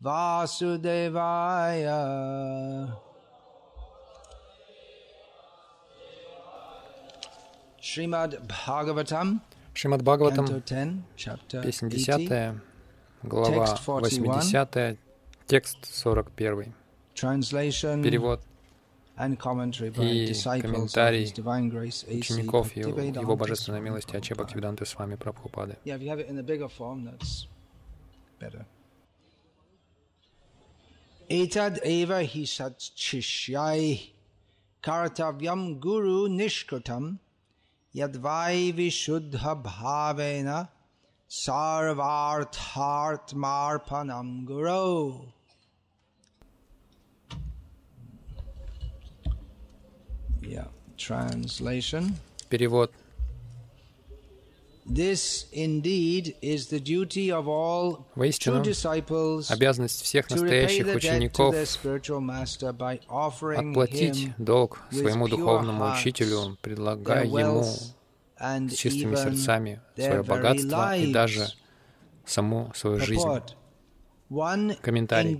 Vasudevaya. Шримад Бхагаватам, Шримад Бхагаватам, песня 10, глава 80, текст 41. Перевод и комментарий учеников Его Божественной милости Ачеба Кивиданты с вами Прабхупады. Etad eva hi sat chishyai kartavyam guru nishkritam yadvai vishuddha bhavena sarvarthartmarpanam guru. Yeah, translation. Перевод. Воистину, обязанность всех настоящих учеников отплатить долг своему духовному учителю, предлагая ему с чистыми сердцами свое богатство и даже саму свою жизнь. Комментарий.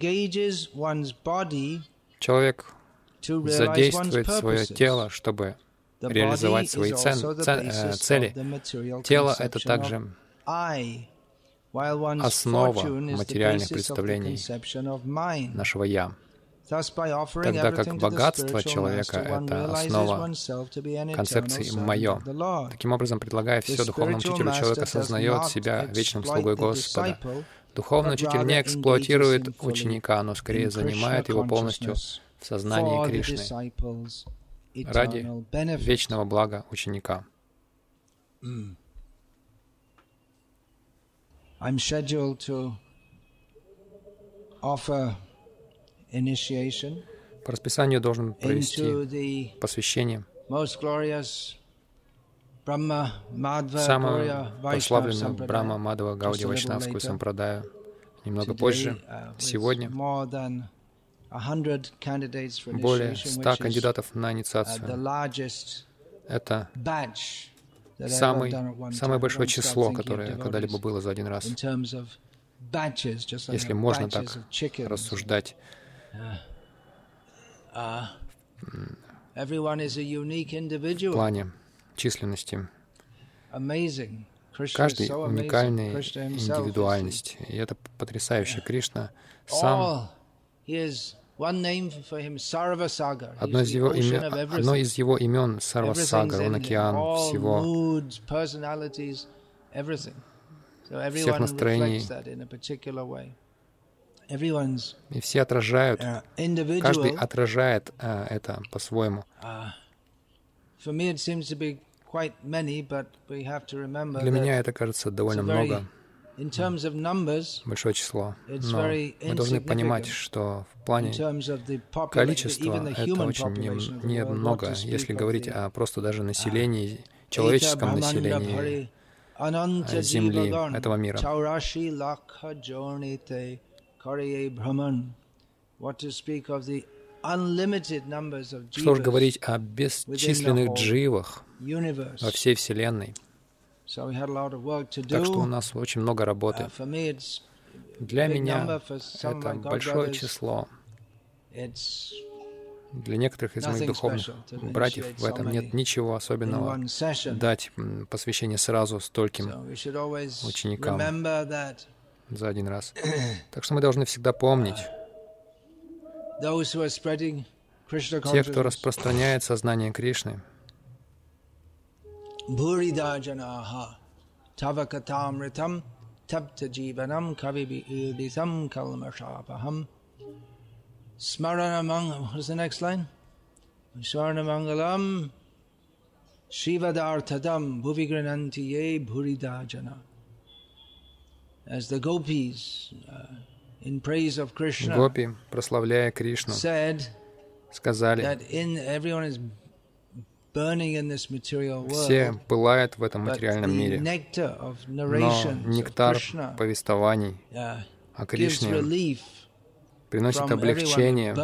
Человек задействует свое тело, чтобы реализовать свои цен- цен- э, цели. Тело — это также основа материальных представлений нашего «я». Тогда как богатство человека это основа концепции «моё». Таким образом, предлагая все духовному учителю, человек осознает себя вечным слугой Господа. Духовный учитель не эксплуатирует ученика, но скорее занимает его полностью в сознании Кришны ради вечного блага ученика. I'm scheduled to offer initiation По расписанию должен провести посвящение прославленную Sampradaya. Брахма Мадхава a Гауди Вайшнавскую сампрадаю немного позже. uh, Сегодня более initiation, 100 which is, кандидатов на uh, инициацию. Это самый, самое большое число, которое когда-либо было за один раз. Если можно так рассуждать. Uh, В плане численности. Каждый is индивидуальность. И это потрясающе. Кришна сам Одно из его, имен, одно из его имен Сарвасагар, он океан всего, всех настроений. и все отражают, uh, каждый отражает а, это по-своему. Uh, Для меня это кажется довольно много, большое число. Но мы должны понимать, что в плане количества это очень не- немного, speak если говорить о просто даже населении, человеческом населении Земли, этого мира. Что же говорить о бесчисленных дживах во всей Вселенной. Так что у нас очень много Uh, работы. it's Для меня это большое число. Для некоторых из моих духовных братьев в этом нет ничего особенного дать посвящение сразу стольким ученикам. за один раз. Так что мы должны всегда помнить, те, кто распространяет сознание Кришны, Bhurida janaha tavakatamritam tapta jivanam kavibi udisam kalmashapaham smaranamang what's the next line? Swarnamangalam Shivadartadam bhuvigrananti ye bhurida jana As the gopis uh, in praise of Krishna, Гопи, прославляя Кришну, said сказали, that in everyone is все пылают в этом материальном мире, но нектар повествований uh, о Кришне приносит облегчение.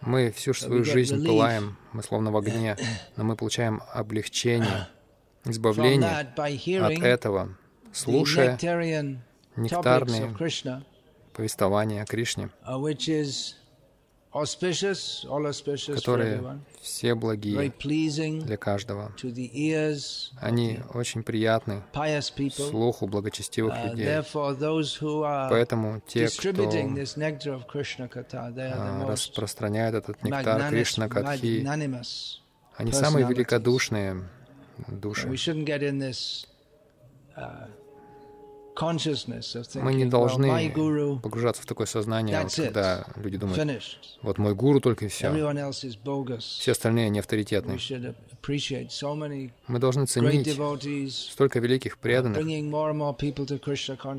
Мы всю свою жизнь пылаем, мы словно в огне, но мы получаем облегчение, избавление от этого, слушая нектарные повествования о Кришне, которые все благие для каждого. Они очень приятны слуху благочестивых Uh, людей. Поэтому те, кто а, распространяют этот нектар Кришна Катхи, они самые великодушные души. Мы не должны погружаться в такое сознание, вот когда люди думают, вот мой гуру только и все. Все остальные не авторитетны. Мы должны ценить столько великих преданных,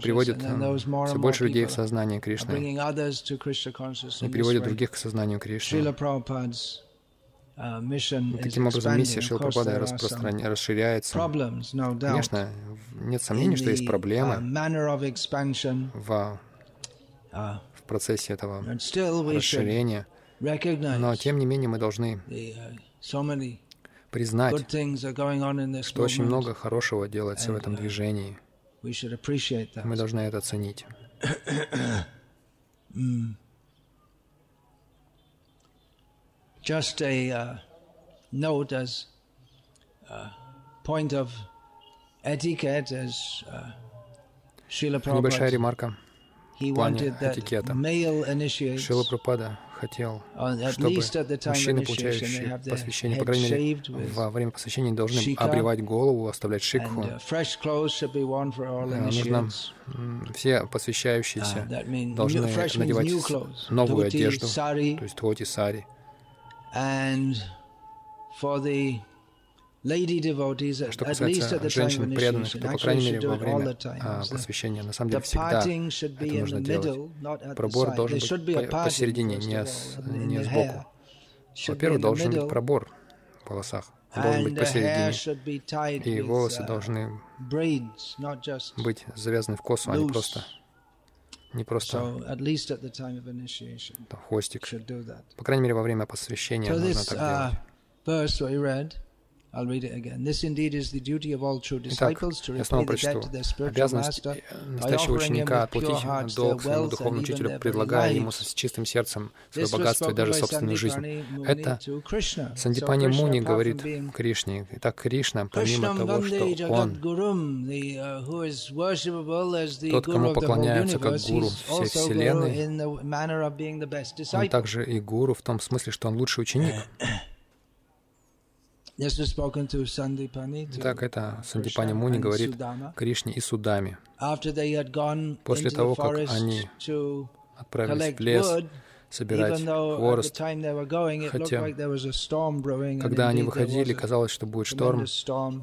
приводят все больше людей в сознание Кришны и приводят других к сознанию Кришны. И is таким образом миссия some распростран- расширяется. Конечно, нет сомнений, что есть uh, проблемы expansion. в, Uh, в процессе этого расширения, но тем не менее мы должны uh, признать, что очень много хорошего делается в этом uh, движении. Мы должны это ценить. Just a uh, note as a point of etiquette, as uh, Srila Небольшая ремарка. he в плане wanted that этикета. male initiates, Шила Прабхупада хотел, uh, чтобы мужчины, получающие посвящение, по крайней мере, во время посвящения должны обревать голову, оставлять шикху. uh, А, Нужно все Uh, посвящающиеся должны надевать новую одежду, то есть тоти, сари. Что касается женщин преданных, то, по крайней мере, во время а, посвящения, на самом деле, всегда это нужно делать. Пробор должен быть посередине, не, с- не сбоку. Во-первых, должен быть пробор в волосах. Он должен быть посередине. И волосы uh, должны just быть завязаны в косу, а не просто, не просто So at least at the time of initiation, там, хвостик. По крайней мере, во время посвящения So нужно this так uh, делать. Verse we read, I'll read it again. This indeed is the duty of all true Итак, disciples to я снова прочту. Обязанность э, настоящего offering him ученика their долг своему духовному учителю, предлагая ему с чистым сердцем свое богатство и даже собственную жизнь. Это Сандипани Муни говорит Кришне. Итак, Кришна, помимо того, что Он uh, Тот, кому поклоняются как гуру всей Вселенной, Он также и гуру в том смысле, что Он лучший ученик. Итак, это Сандипани Муни говорит. Кришне и Судами. После того, как они Отправились в лес собирать хворост. Хотя, Когда они выходили, казалось, что будет шторм.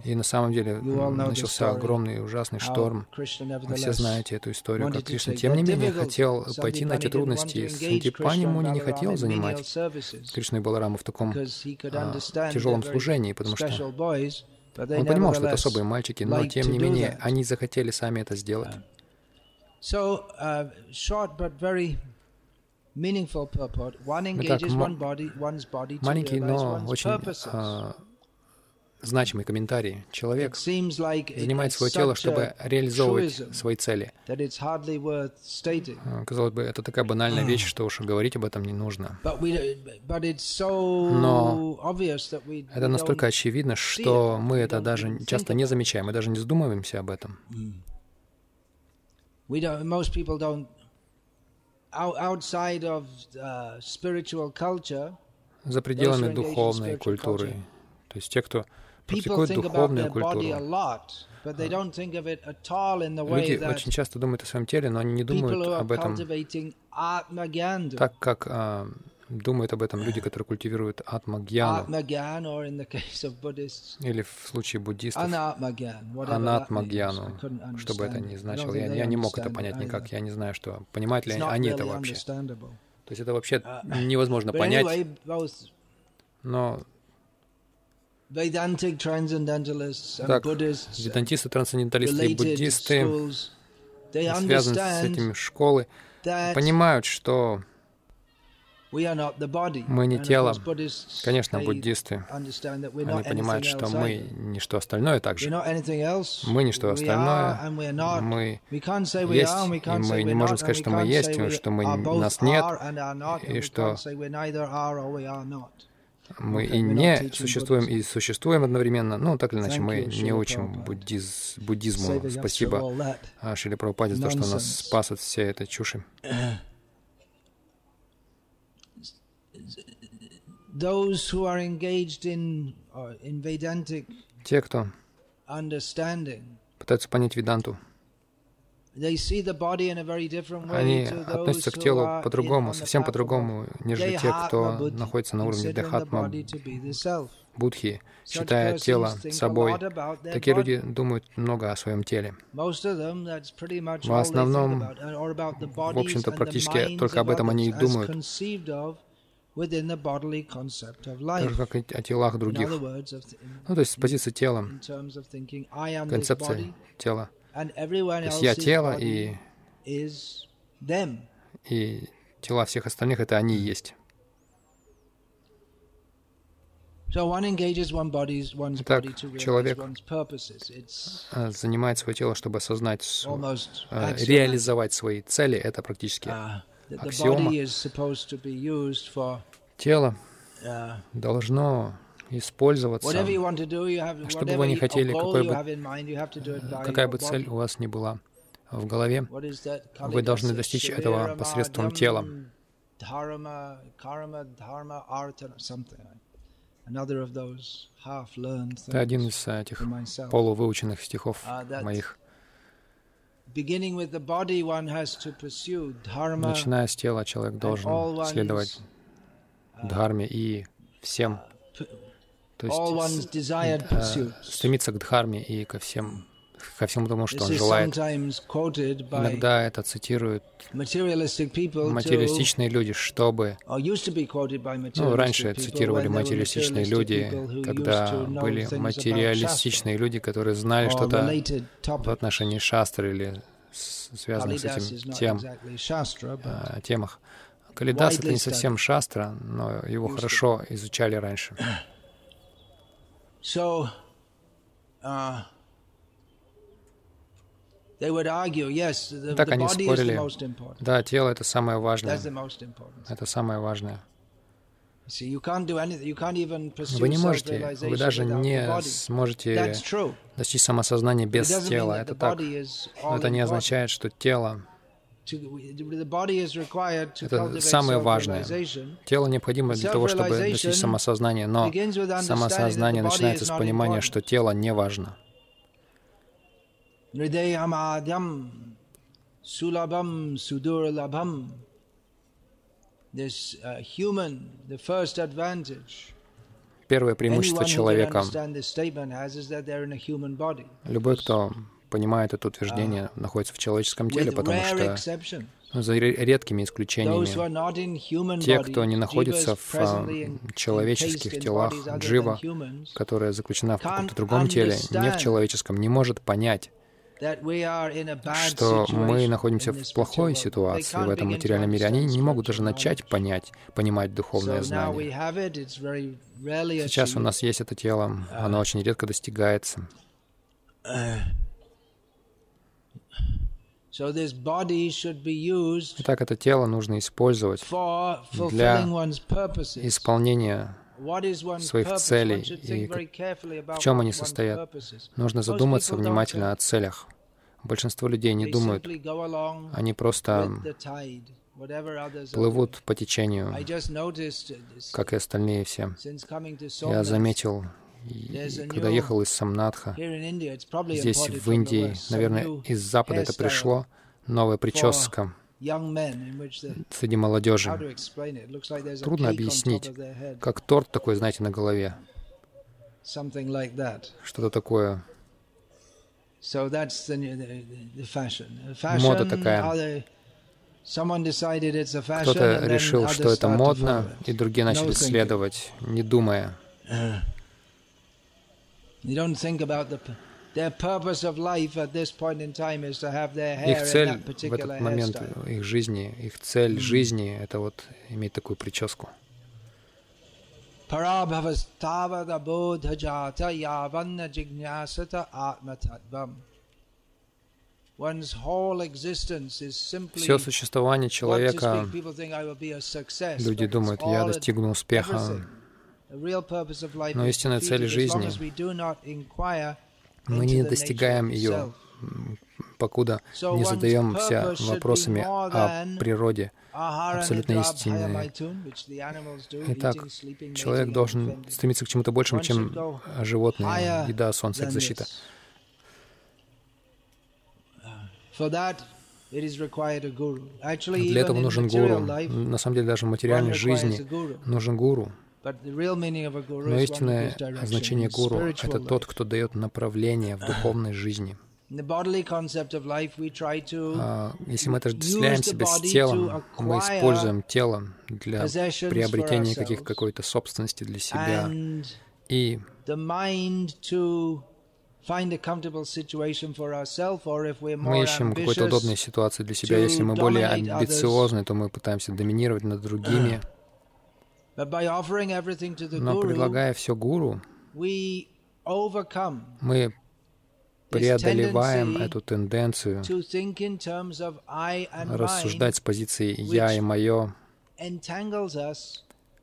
И на самом деле начался огромный и ужасный шторм. Вы все знаете эту историю, как Кришна, тем не менее, хотел пойти на эти трудности. to И engage Сантипани Krishna and ему не хотел занимать Кришну и Балараму в таком а, тяжелом служении, потому что он понимал, что это особые мальчики, но тем не менее они захотели сами это сделать. So, uh, short but very meaningful purport. One Итак, engages one body, one's body to Маленький, но one's очень purposes. а, значимый комментарий. Человек занимает свое тело, чтобы реализовывать свои цели. А, Казалось бы, это такая банальная вещь, что уж говорить об этом не нужно. Но Это настолько очевидно, что мы это даже часто не замечаем, мы даже не задумываемся об этом. За пределами духовной культуры. То есть те, кто практикует духовную культуру, люди очень часто думают о своем теле, но они не думают об этом так, как а, думают об этом люди, которые культивируют атмагьяну, или в случае буддистов. Анатмагьяну, что бы это ни значило. Я, я не мог это понять никак, я не знаю, что понимают ли они это вообще. То есть это вообще uh, невозможно понять, но так, ведантисты, трансценденталисты и буддисты, связаны с этими школы, понимают, что мы не тело. Конечно, буддисты, они понимают, что мы не что остальное также. Мы не что остальное. Мы есть, и мы не можем сказать, что мы есть, что мы, нас нет, и что мы и не существуем, и существуем одновременно. Ну, так или иначе, мы не учим буддиз, буддизму. Спасибо Шили Прабхупаде за то, что нас спас от всей этой чуши. Те, кто пытаются понять веданту, они относятся к телу по-другому, совсем по-другому, нежели те, кто находится на уровне Дехатма Будхи, считая тело собой. Такие люди думают много о своем теле. В основном, в общем-то, практически только об этом они и думают, так же, как и о телах других. Ну, то есть с позиции тела, концепция тела. То есть я тело, и, и тела всех остальных — это они и есть. Так, человек э, занимает свое тело, чтобы осознать, э, реализовать свои цели. Это практически uh, аксиома. Тело uh, должно использоваться. Что бы вы ни хотели, какой бы, какая бы цель у вас ни была в голове, вы должны достичь этого посредством тела. Это один из этих полувыученных стихов uh, моих. Начиная с тела, человек должен следовать uh, дхарме и всем. то есть э, стремиться к дхарме и ко всем ко всему тому, что он желает. Иногда это цитируют материалистичные люди, чтобы... Ну, раньше цитировали материалистичные люди, когда были материалистичные люди, которые знали что-то в отношении шастры или связанных с этим тем, э, темах. Калидас — это не совсем шастра, но его хорошо изучали раньше. So, uh, так они спорили. Да, тело — это самое важное. Это самое важное. Вы не можете, вы даже не сможете достичь самосознания без тела. Это так. Но это не означает, что тело это самое важное. Тело необходимо для того, чтобы достичь самосознания, но самосознание начинается с понимания, что тело не важно. Первое преимущество человека. Любой, кто понимает это утверждение, uh, находится в человеческом теле, потому что ну, за редкими исключениями, те, кто не находится в а, человеческих телах, джива, которая заключена в каком-то другом теле, не в человеческом, не может понять, что мы находимся в плохой ситуации в этом материальном мире. Они не могут даже начать понять, понимать духовное знание. Сейчас у нас есть это тело, оно uh, очень редко достигается. Uh, Итак, это тело нужно использовать для исполнения своих целей. И в чем они состоят? Нужно задуматься внимательно о целях. Большинство людей не думают. Они просто плывут по течению, как и остальные все. Я заметил когда ехал из Самнатха, здесь, в Индии, наверное, из Запада это пришло, новая прическа среди молодежи. Трудно объяснить, как торт такой, знаете, на голове. Что-то такое. Мода такая. Кто-то решил, что это модно, и другие начали следовать, не думая. Их цель в этот момент их жизни, их цель жизни — это вот иметь такую прическу. Все существование человека, люди думают, я достигну успеха, но истинная цель жизни мы не достигаем ее, покуда не задаемся вопросами о природе, абсолютно истинной. Итак, человек должен стремиться к чему-то большему, чем животные, еда, солнце, защита. Для этого нужен гуру. На самом деле, даже в материальной жизни нужен гуру. Но истинное значение гуру — это тот, кто дает направление в духовной жизни. А, если мы отождествляем себя с телом, мы используем тело для приобретения каких, какой-то собственности для себя. И мы ищем какой-то удобной ситуации для себя. Если мы более амбициозны, то мы пытаемся доминировать над другими. Но предлагая все гуру, мы преодолеваем эту тенденцию рассуждать с позиции «я» и «моё»,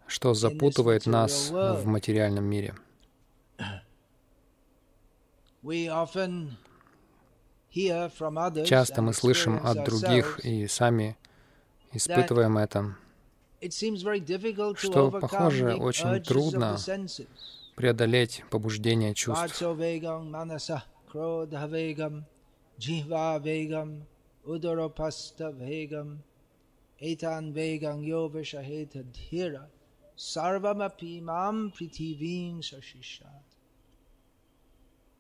что запутывает нас в материальном мире. Часто мы слышим от других и сами испытываем это, что, похоже, очень трудно преодолеть побуждение чувств.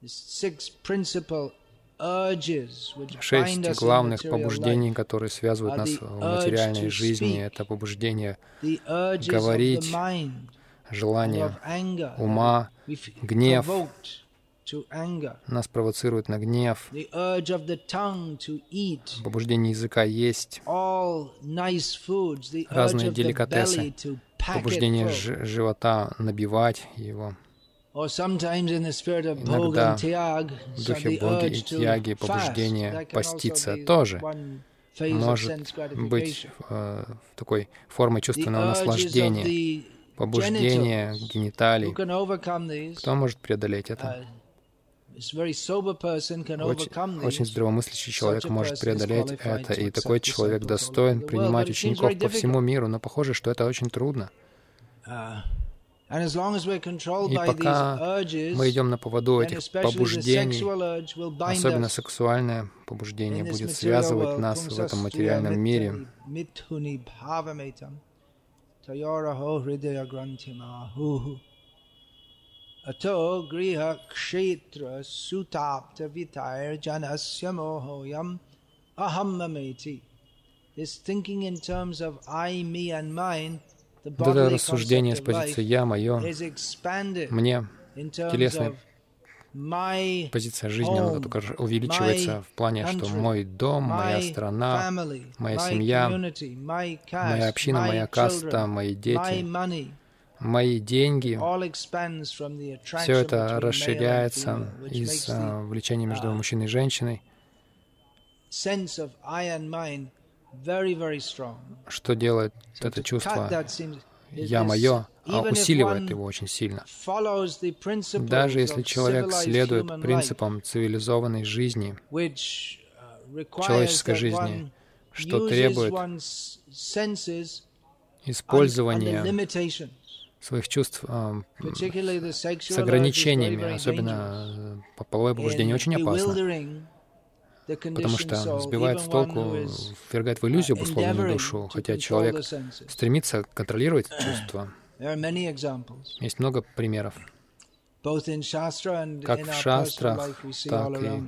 The six principal Шесть главных побуждений, которые связывают нас в материальной жизни, это побуждение говорить, желание ума, гнев, нас провоцирует на гнев, побуждение языка есть, разные деликатесы, побуждение живота набивать его. Иногда в духе боги и тьяги побуждение поститься тоже может быть э, такой формой чувственного наслаждения, побуждение гениталий. Кто может преодолеть это? Очень, очень здравомыслящий человек может преодолеть это, и такой человек достоин принимать учеников по всему миру, но похоже, что это очень трудно. И пока мы идем на поводу этих побуждений, особенно сексуальное побуждение будет связывать нас в этом материальном мире. Janasya mohoyam ahammameti. This thinking in terms of I, me and mine вот это рассуждение с позиции «я», «моё», «мне», телесная позиция жизни, она только увеличивается в плане, что мой дом, моя страна, моя семья, моя община, моя каста, мои дети, мои деньги, все это расширяется из uh, влечения между мужчиной и женщиной. Что делает это чувство «я мое», а усиливает его очень сильно. Даже если человек следует принципам цивилизованной жизни, uh, человеческой жизни, что требует использования своих чувств э, с ограничениями, особенно половое побуждение, очень опасно. Потому что сбивает с толку, ввергает в иллюзию обусловленную душу, хотя человек стремится контролировать чувства. Есть много примеров. Как в шастрах, так и,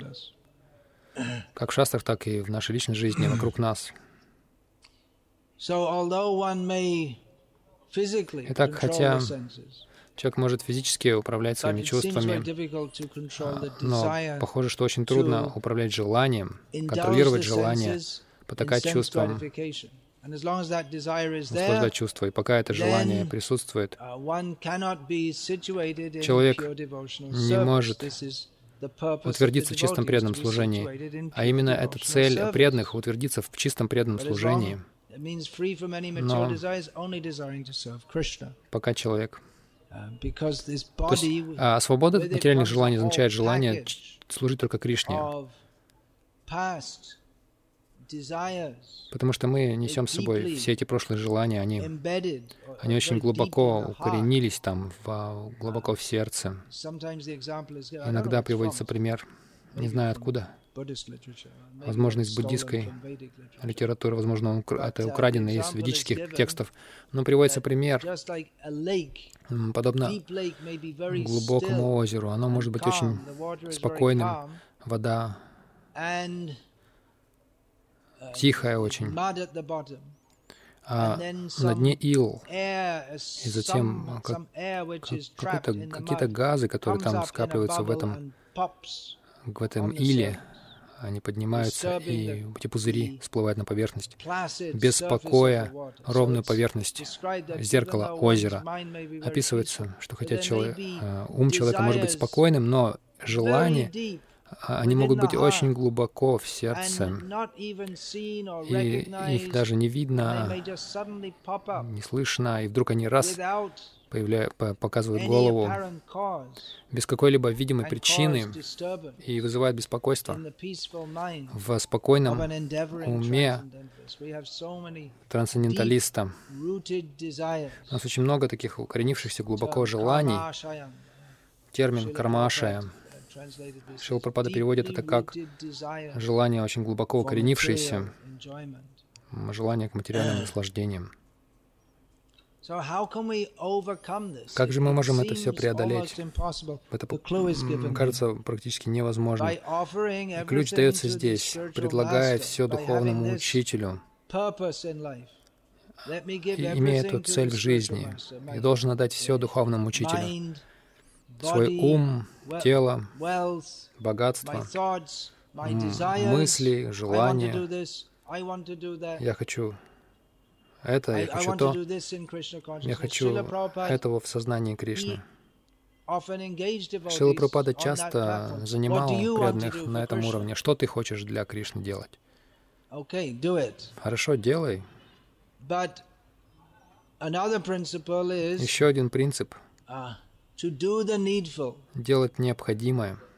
как в шастрах, так и в нашей личной жизни вокруг нас. Итак, хотя человек может физически управлять своими чувствами, но похоже, что очень трудно управлять желанием, контролировать желание, потакать чувствам, наслаждать чувства. И пока это желание присутствует, человек не может утвердиться в чистом преданном служении. А именно эта цель преданных — утвердиться в чистом преданном служении — но пока человек... То есть, а свобода от материальных желаний означает желание служить только Кришне. Потому что мы несем с собой все эти прошлые желания, они, они очень глубоко укоренились там, в, глубоко в сердце. Иногда приводится пример, не знаю откуда, возможно, из буддийской литературы, возможно, это украдено из ведических текстов. Но приводится пример, подобно глубокому озеру. Оно может быть очень спокойным, вода тихая очень, а на дне ил, и затем как, какие-то газы, которые там скапливаются в этом, в этом иле, они поднимаются, и эти пузыри всплывают на поверхность. Без покоя, ровную поверхность зеркала озера. Описывается, что хотя человек, э, ум человека может быть спокойным, но желание а, они могут быть очень глубоко в сердце, и их даже не видно, не слышно, и вдруг они раз появля... показывают голову без какой-либо видимой причины и вызывают беспокойство. В спокойном уме трансценденталиста у нас очень много таких укоренившихся глубоко желаний. Термин «кармашая» Шила Пропада переводит это как желание очень глубоко укоренившееся, желание к материальным наслаждениям. Как же мы можем это все преодолеть? Это кажется практически невозможно. Ключ дается здесь, предлагая все духовному учителю, имея эту цель в жизни, и должен отдать все духовному учителю. Свой ум, тело, богатство, мысли, желания. Я хочу это, я хочу то, я хочу этого в сознании Кришны. Шила Прабхупада часто занимал преданных на этом уровне. Что ты хочешь для Кришны делать? Хорошо, делай. Еще один принцип uh, — делать необходимое —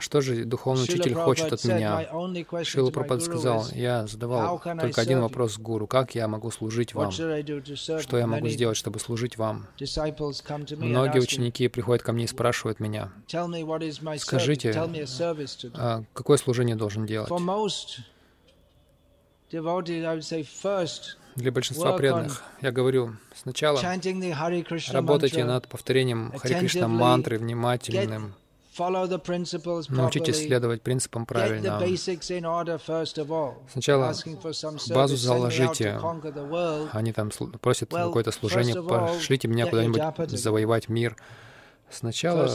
что же духовный учитель хочет от меня? Шила Прабхупада сказал, я задавал только один вопрос гуру, как я могу служить вам? Что я могу сделать, чтобы служить вам? Многие ученики приходят ко мне и спрашивают меня, скажите, а какое служение должен делать? Для большинства преданных я говорю, сначала работайте над повторением Хари Кришна мантры внимательным, Научитесь следовать принципам правильно. Сначала базу заложите. Они там просят какое-то служение, пошлите меня куда-нибудь завоевать мир. Сначала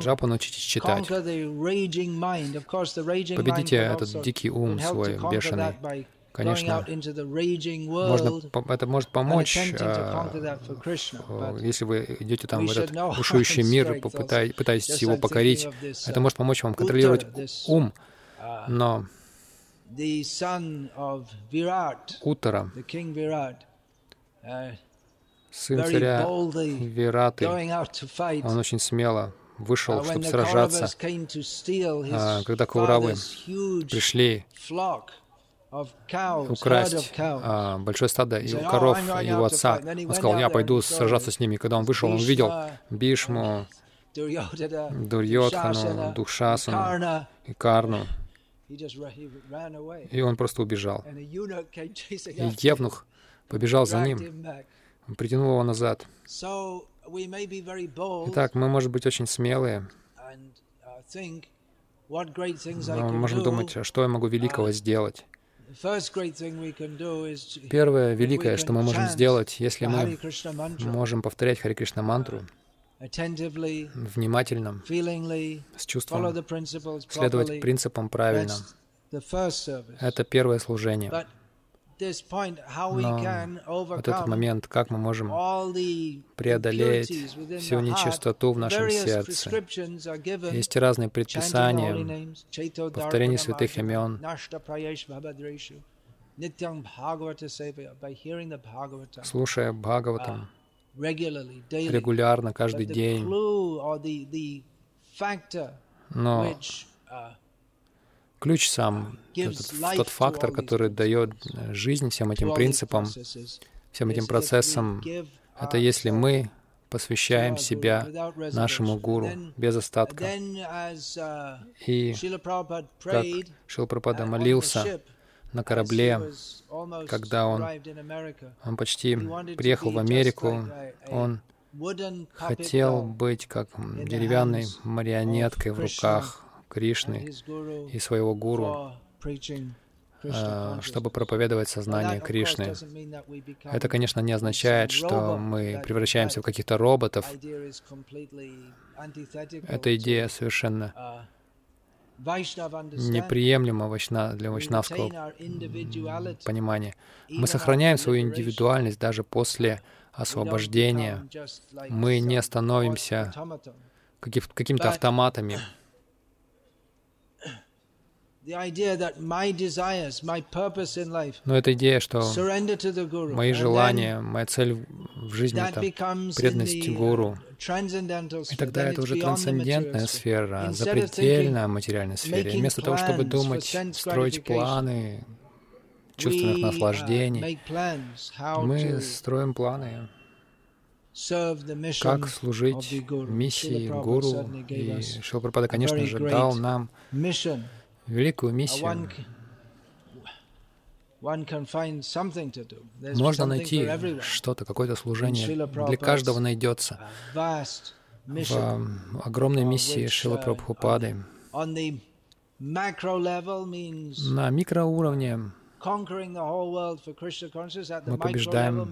джапу научитесь читать. Победите этот дикий ум свой, бешеный. Конечно, можно, это может помочь, а, если вы идете там в этот бушующий мир, попытай, пытаетесь его покорить. Это может помочь вам контролировать ум, uh, но Утара, uh, сын царя Вираты, он очень смело вышел, uh, чтобы сражаться. А, когда Кауравы пришли украсть а, большое стадо и коров его отца. Он сказал, я пойду сражаться с ними. Когда он вышел, он увидел Бишму, Дурьотхану, Духшасану и Карну. И он просто убежал. И Евнух побежал за ним, он притянул его назад. Итак, мы, может быть, очень смелые, но мы можем думать, а что я могу великого сделать. Первое великое, что мы можем сделать, если мы можем повторять Хари Кришна мантру, внимательно, с чувством, следовать принципам правильно. Это первое служение. Но вот этот момент, как мы можем преодолеть всю нечистоту в нашем сердце. Есть разные предписания, повторение святых имен, слушая Бхагаватам регулярно, каждый день. Но ключ сам, этот, тот фактор, который дает жизнь всем этим принципам, всем этим процессам, это если мы посвящаем себя нашему гуру без остатка. И как Шил молился на корабле, когда он, он почти приехал в Америку, он хотел быть как деревянной марионеткой в руках Кришны и своего гуру, а, чтобы проповедовать сознание Кришны. Это, конечно, не означает, что мы превращаемся в каких-то роботов. Эта идея совершенно неприемлема для вайшнавского понимания. Мы сохраняем свою индивидуальность даже после освобождения. Мы не становимся какими-то автоматами. Но эта идея, что мои желания, моя цель в жизни — это преданность Гуру. И тогда это уже трансцендентная сфера, запредельная материальная сфера. И вместо того, чтобы думать, строить планы чувственных наслаждений, мы строим планы как служить миссии Гуру. И Шилпрапада, конечно же, дал нам великую миссию. Можно найти что-то, какое-то служение. Для каждого найдется. В огромной миссии Шила uh, Прабхупады на микроуровне мы побеждаем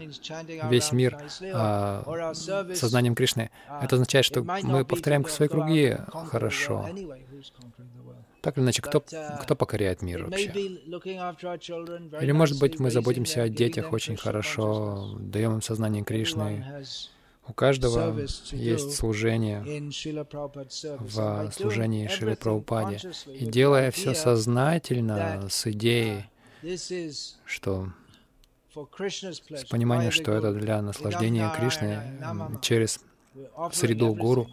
весь мир а, сознанием Кришны. Uh, Это означает, что мы повторяем свои круги хорошо. Так или иначе, кто, uh, кто покоряет мир вообще? Или, может быть, мы заботимся о детях очень хорошо, даем им сознание Кришны. У каждого есть служение в служении Шри Прабхупаде. И делая все сознательно, с идеей, что с пониманием, что это для наслаждения Кришны через среду гуру,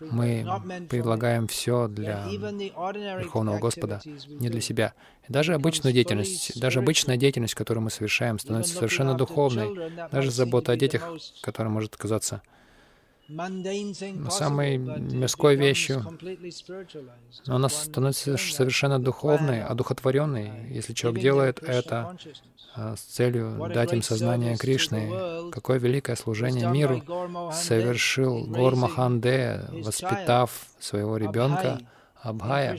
мы предлагаем все для Верховного Господа, не для себя. И даже обычную деятельность, даже обычная деятельность, которую мы совершаем, становится совершенно духовной. Даже забота о детях, которая может казаться самой мирской вещью, но она становится совершенно духовной, одухотворенной, если человек делает это а, с целью дать им сознание Кришны. Какое великое служение миру совершил Гор Маханде, воспитав своего ребенка Абхая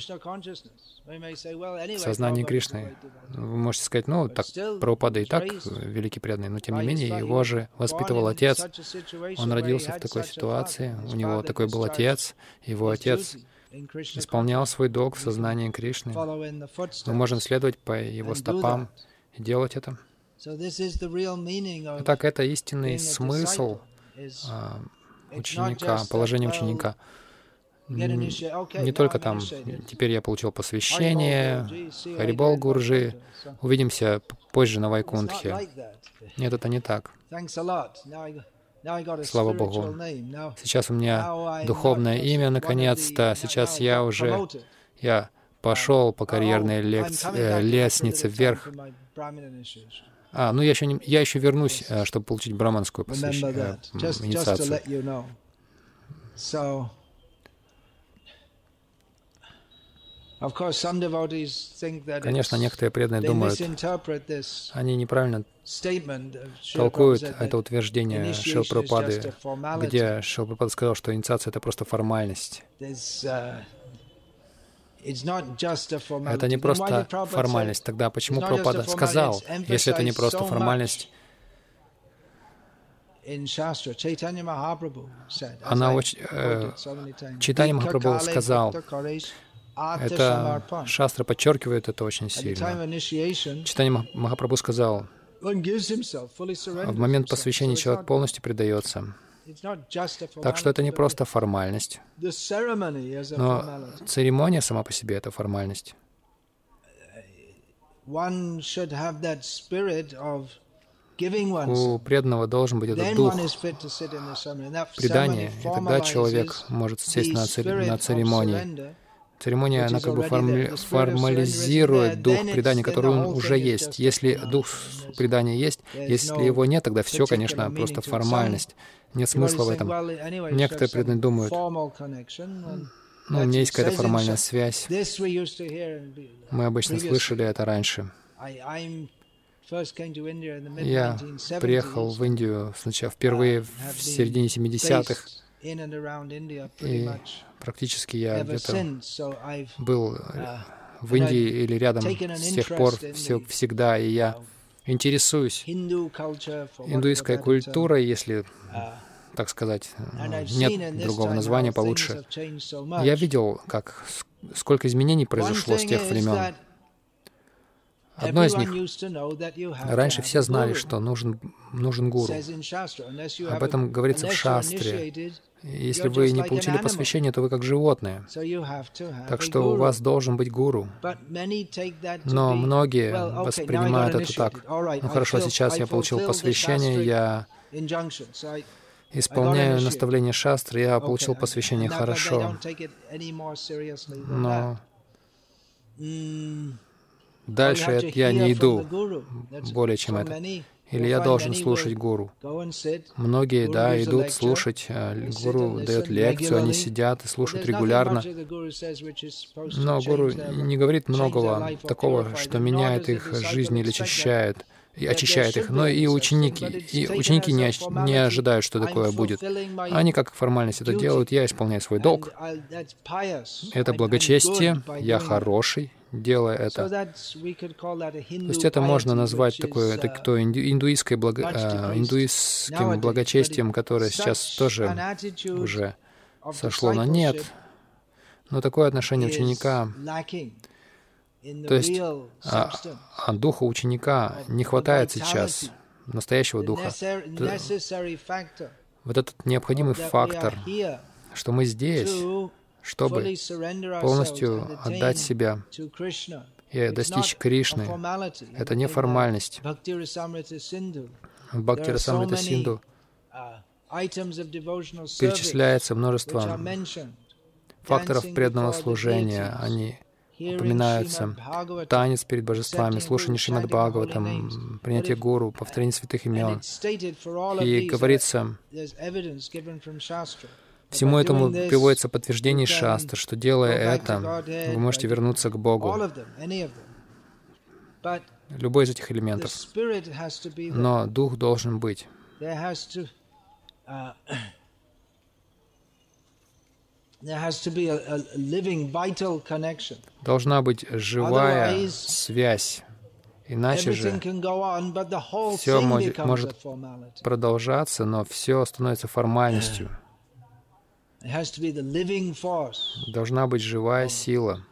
в сознании Кришны. Вы можете сказать, ну, так, Прабхупада и так великий преданный, но тем не менее его же воспитывал отец. Он родился в такой ситуации, у него такой был отец, его отец исполнял свой долг в сознании Кришны. Мы можем следовать по его стопам и делать это. Итак, это истинный смысл а, ученика, положения ученика не только там, теперь я получил посвящение, Харибол Гурджи, увидимся позже на Вайкунтхе. Нет, это не так. Слава Богу. Сейчас у меня духовное имя, наконец-то. Сейчас я уже, я пошел по карьерной лекции, э, лестнице вверх. А, ну я еще, не, я еще вернусь, э, чтобы получить браманскую посвящ... э, инициацию. Конечно, некоторые преданные думают, они неправильно толкуют это утверждение Шилпрапады, где Шилпрапада сказал, что инициация — это просто формальность. Uh, это не просто формальность. Тогда почему Прабхупада сказал, если это не просто формальность, она очень... Э, Читание Махапрабху сказал, это Шастра подчеркивает это очень сильно. Читание Махапрабху сказал, в момент посвящения человек полностью предается. Так что это не просто формальность, но церемония сама по себе — это формальность. У преданного должен быть этот дух предания, и тогда человек может сесть на, церемонии. Церемония, она как бы форми формализирует дух предания, который он уже есть. Если дух предания есть, если его нет, тогда все, конечно, просто формальность. Нет смысла в этом. Некоторые преданные думают, ну, у меня есть какая-то формальная связь. Мы обычно слышали это раньше. Я приехал в Индию сначала впервые в середине 70-х, и практически я где-то был э, в Индии или рядом с тех пор все, всегда, и я интересуюсь индуистской культурой, если так сказать, нет другого названия получше. Я видел, как сколько изменений произошло с тех времен. Одно из них, раньше все знали, что нужен, нужен гуру. Об этом говорится в шастре. Если вы не получили посвящение, то вы как животные. Так что у вас должен быть гуру. Но многие воспринимают это так. Ну хорошо, сейчас я получил посвящение, я исполняю наставление шастры, я получил посвящение хорошо. Но Дальше я не иду более чем это. Или я должен слушать гуру. Многие, да, идут слушать. А, гуру дает лекцию, они сидят и слушают регулярно. Но гуру не говорит многого такого, что меняет их жизнь или очищает и очищает их, но и ученики. И ученики не, не ожидают, что такое будет. Они как формальность это делают, я исполняю свой долг. Это благочестие, я хороший, делая это. То есть это можно назвать такое, это кто, индуистской благо, а, индуистским благочестием, которое сейчас тоже уже сошло на нет. Но такое отношение ученика то есть а, а духа ученика не хватает сейчас, настоящего духа. Вот этот необходимый фактор, что мы здесь, чтобы полностью отдать себя и достичь Кришны. Это не формальность. В Бхакти Расамрита Синду перечисляется множество факторов преданного служения. Они упоминаются танец перед божествами, слушание Шримад Бхагаватам, принятие гуру, повторение святых имен. И говорится, всему этому приводится подтверждение шастр, что делая это, вы можете вернуться к Богу. Любой из этих элементов. Но Дух должен быть. Должна быть живая связь. Иначе же все может продолжаться, но все становится формальностью. Должна быть живая сила,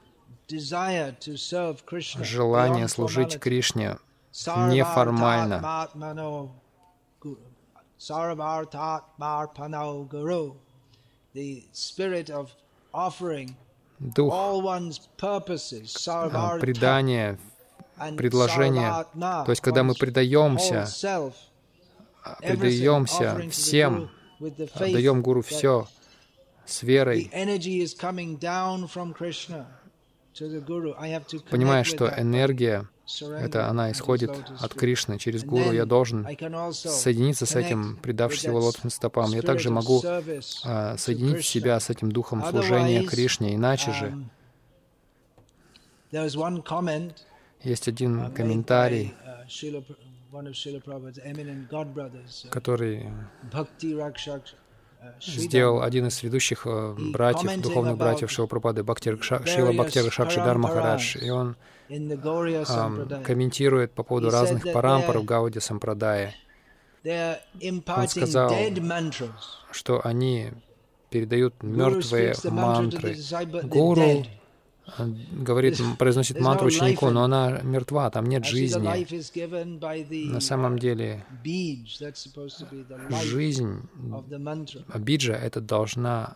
желание служить Кришне неформально. Дух. предания, предложения, то есть когда мы предаемся, предаемся всем, отдаем Гуру все с верой, понимая, что энергия это она исходит от Кришны через Гуру. Я должен соединиться с этим, предавшись его лотосным стопам. Я также могу а, соединить себя с этим духом служения Кришне. Иначе же Есть один комментарий, который сделал один из ведущих братьев, духовных братьев Шилапрапады, Бхактир, Шила Бхактир Шакшидар Махарадж, и он um, комментирует по поводу разных парампар в Гауди Сампрадае. Он сказал, что они передают мертвые мантры. Гуру говорит, произносит мантру ученику, но она мертва, там нет жизни. На самом деле, жизнь, биджа это должна,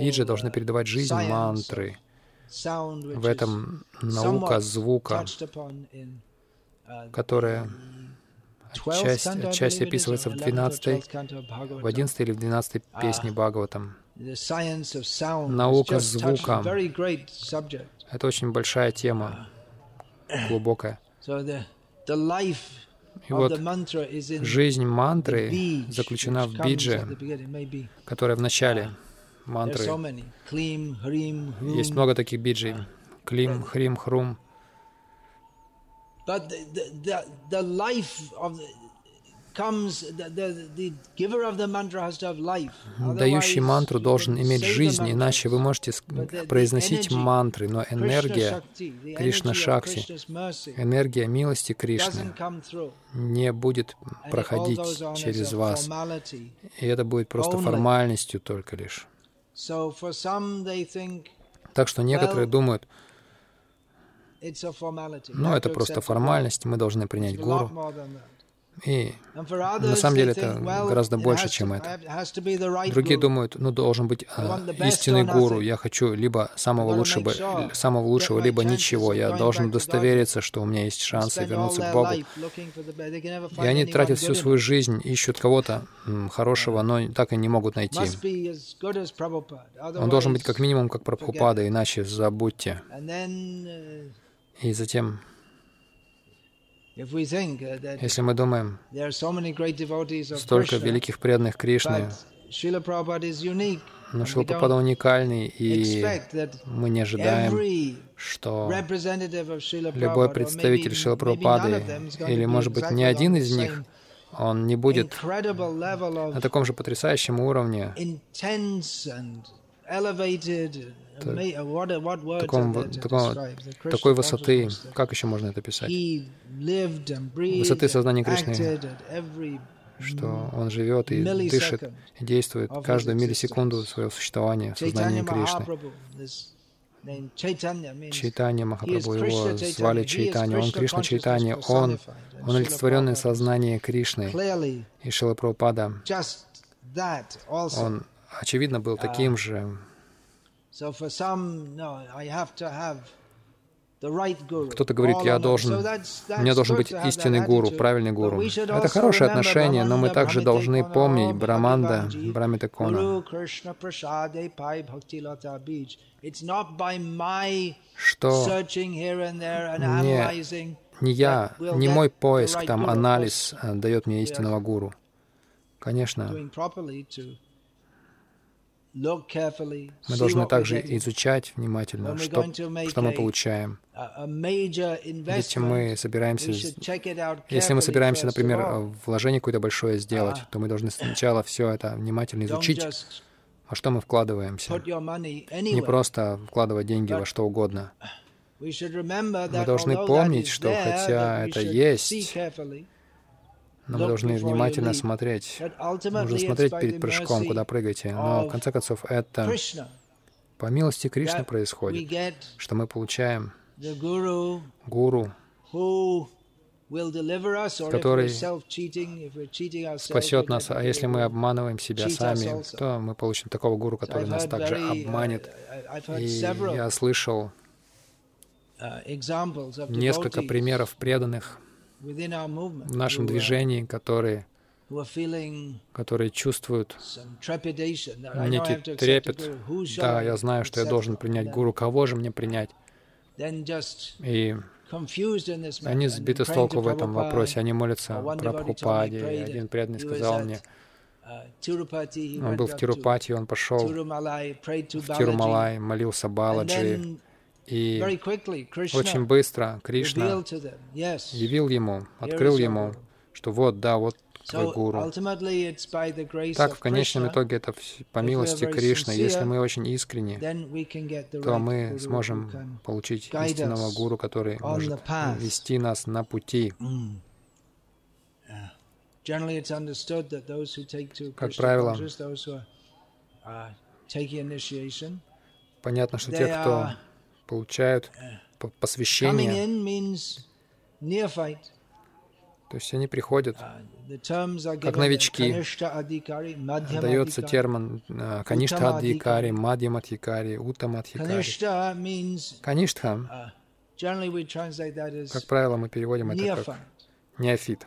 биджа должна передавать жизнь мантры. В этом наука звука, которая часть, часть описывается в 12, в 11 или в 12 песне Бхагаватам. Наука звука — это очень большая тема, глубокая. И вот жизнь мантры заключена в бидже, которая в начале мантры. Есть много таких биджей. Клим, хрим, хрум. Дающий мантру должен иметь жизнь, иначе вы можете произносить мантры, но энергия Кришна Шакти, энергия милости Кришны не будет проходить через вас. И это будет просто формальностью только лишь. Так что некоторые думают, ну, это просто формальность, мы должны принять гуру. И на самом деле это гораздо больше, чем это. Другие думают, ну должен быть э, истинный гуру. Я хочу либо самого лучшего, самого лучшего, либо ничего. Я должен удостовериться, что у меня есть шансы вернуться к Богу. И они тратят всю свою жизнь, ищут кого-то хорошего, но так и не могут найти. Он должен быть как минимум как Прабхупада, иначе забудьте. Uh, И затем Если мы думаем, столько великих преданных Кришны, но Шилапрапада уникальный, и мы не ожидаем, что любой представитель Шилапрапады, или, может быть, ни один из них, он не будет на таком же потрясающем уровне, таком, таком, такой высоты, как еще можно это писать? Высоты сознания Кришны, что он живет и дышит, и действует каждую миллисекунду своего существования в сознании Кришны. Чайтанья Махапрабху, его звали Чайтанья, он Кришна Чайтанья, он, он олицетворенное сознание Кришны. И Шила Прабхупада, он, очевидно, был таким же. кто-то говорит, я должен, у меня должен быть истинный гуру, правильный гуру. Это хорошее отношение, но мы также должны помнить Браманда, Брамитакона, что? не, не я, не мой поиск, там анализ э, дает мне истинного гуру. Конечно, мы должны также изучать внимательно, что, что мы получаем. Ведь мы собираемся, если мы собираемся, например, вложение какое-то большое сделать, uh, то мы должны сначала все это внимательно изучить, во что мы вкладываемся. Не просто вкладывать деньги во что угодно. Мы должны помнить, что хотя это есть, но мы должны внимательно смотреть. Нужно смотреть перед прыжком, куда прыгаете. Но, в конце концов, это по милости Кришны происходит, что мы получаем гуру, который спасет нас. А если мы обманываем себя сами, то мы получим такого гуру, который нас также uh, обманет. И я слышал uh, несколько примеров преданных, в нашем движении, которые, которые чувствуют некий трепет. Да, я знаю, что я должен принять гуру. Кого же мне принять? И они сбиты с толку в этом вопросе. Они молятся Прабхупаде. Один преданный сказал мне, он был в Тирупати, он пошел в Тирумалай, молился Баладжи, И очень быстро Кришна явил ему, открыл ему, что вот, да, вот твой гуру. Так, в конечном итоге, это по милости Кришны. Если мы очень искренни, то мы сможем получить истинного гуру, который может вести нас на пути. Как правило, понятно, что те, кто получают посвящение, то есть они приходят uh, как новички. Дается термин uh, Каништха Адхикари, Мадьям Адхикари, Утам Адхикари. Каништха, uh, как правило, мы переводим это как неофит.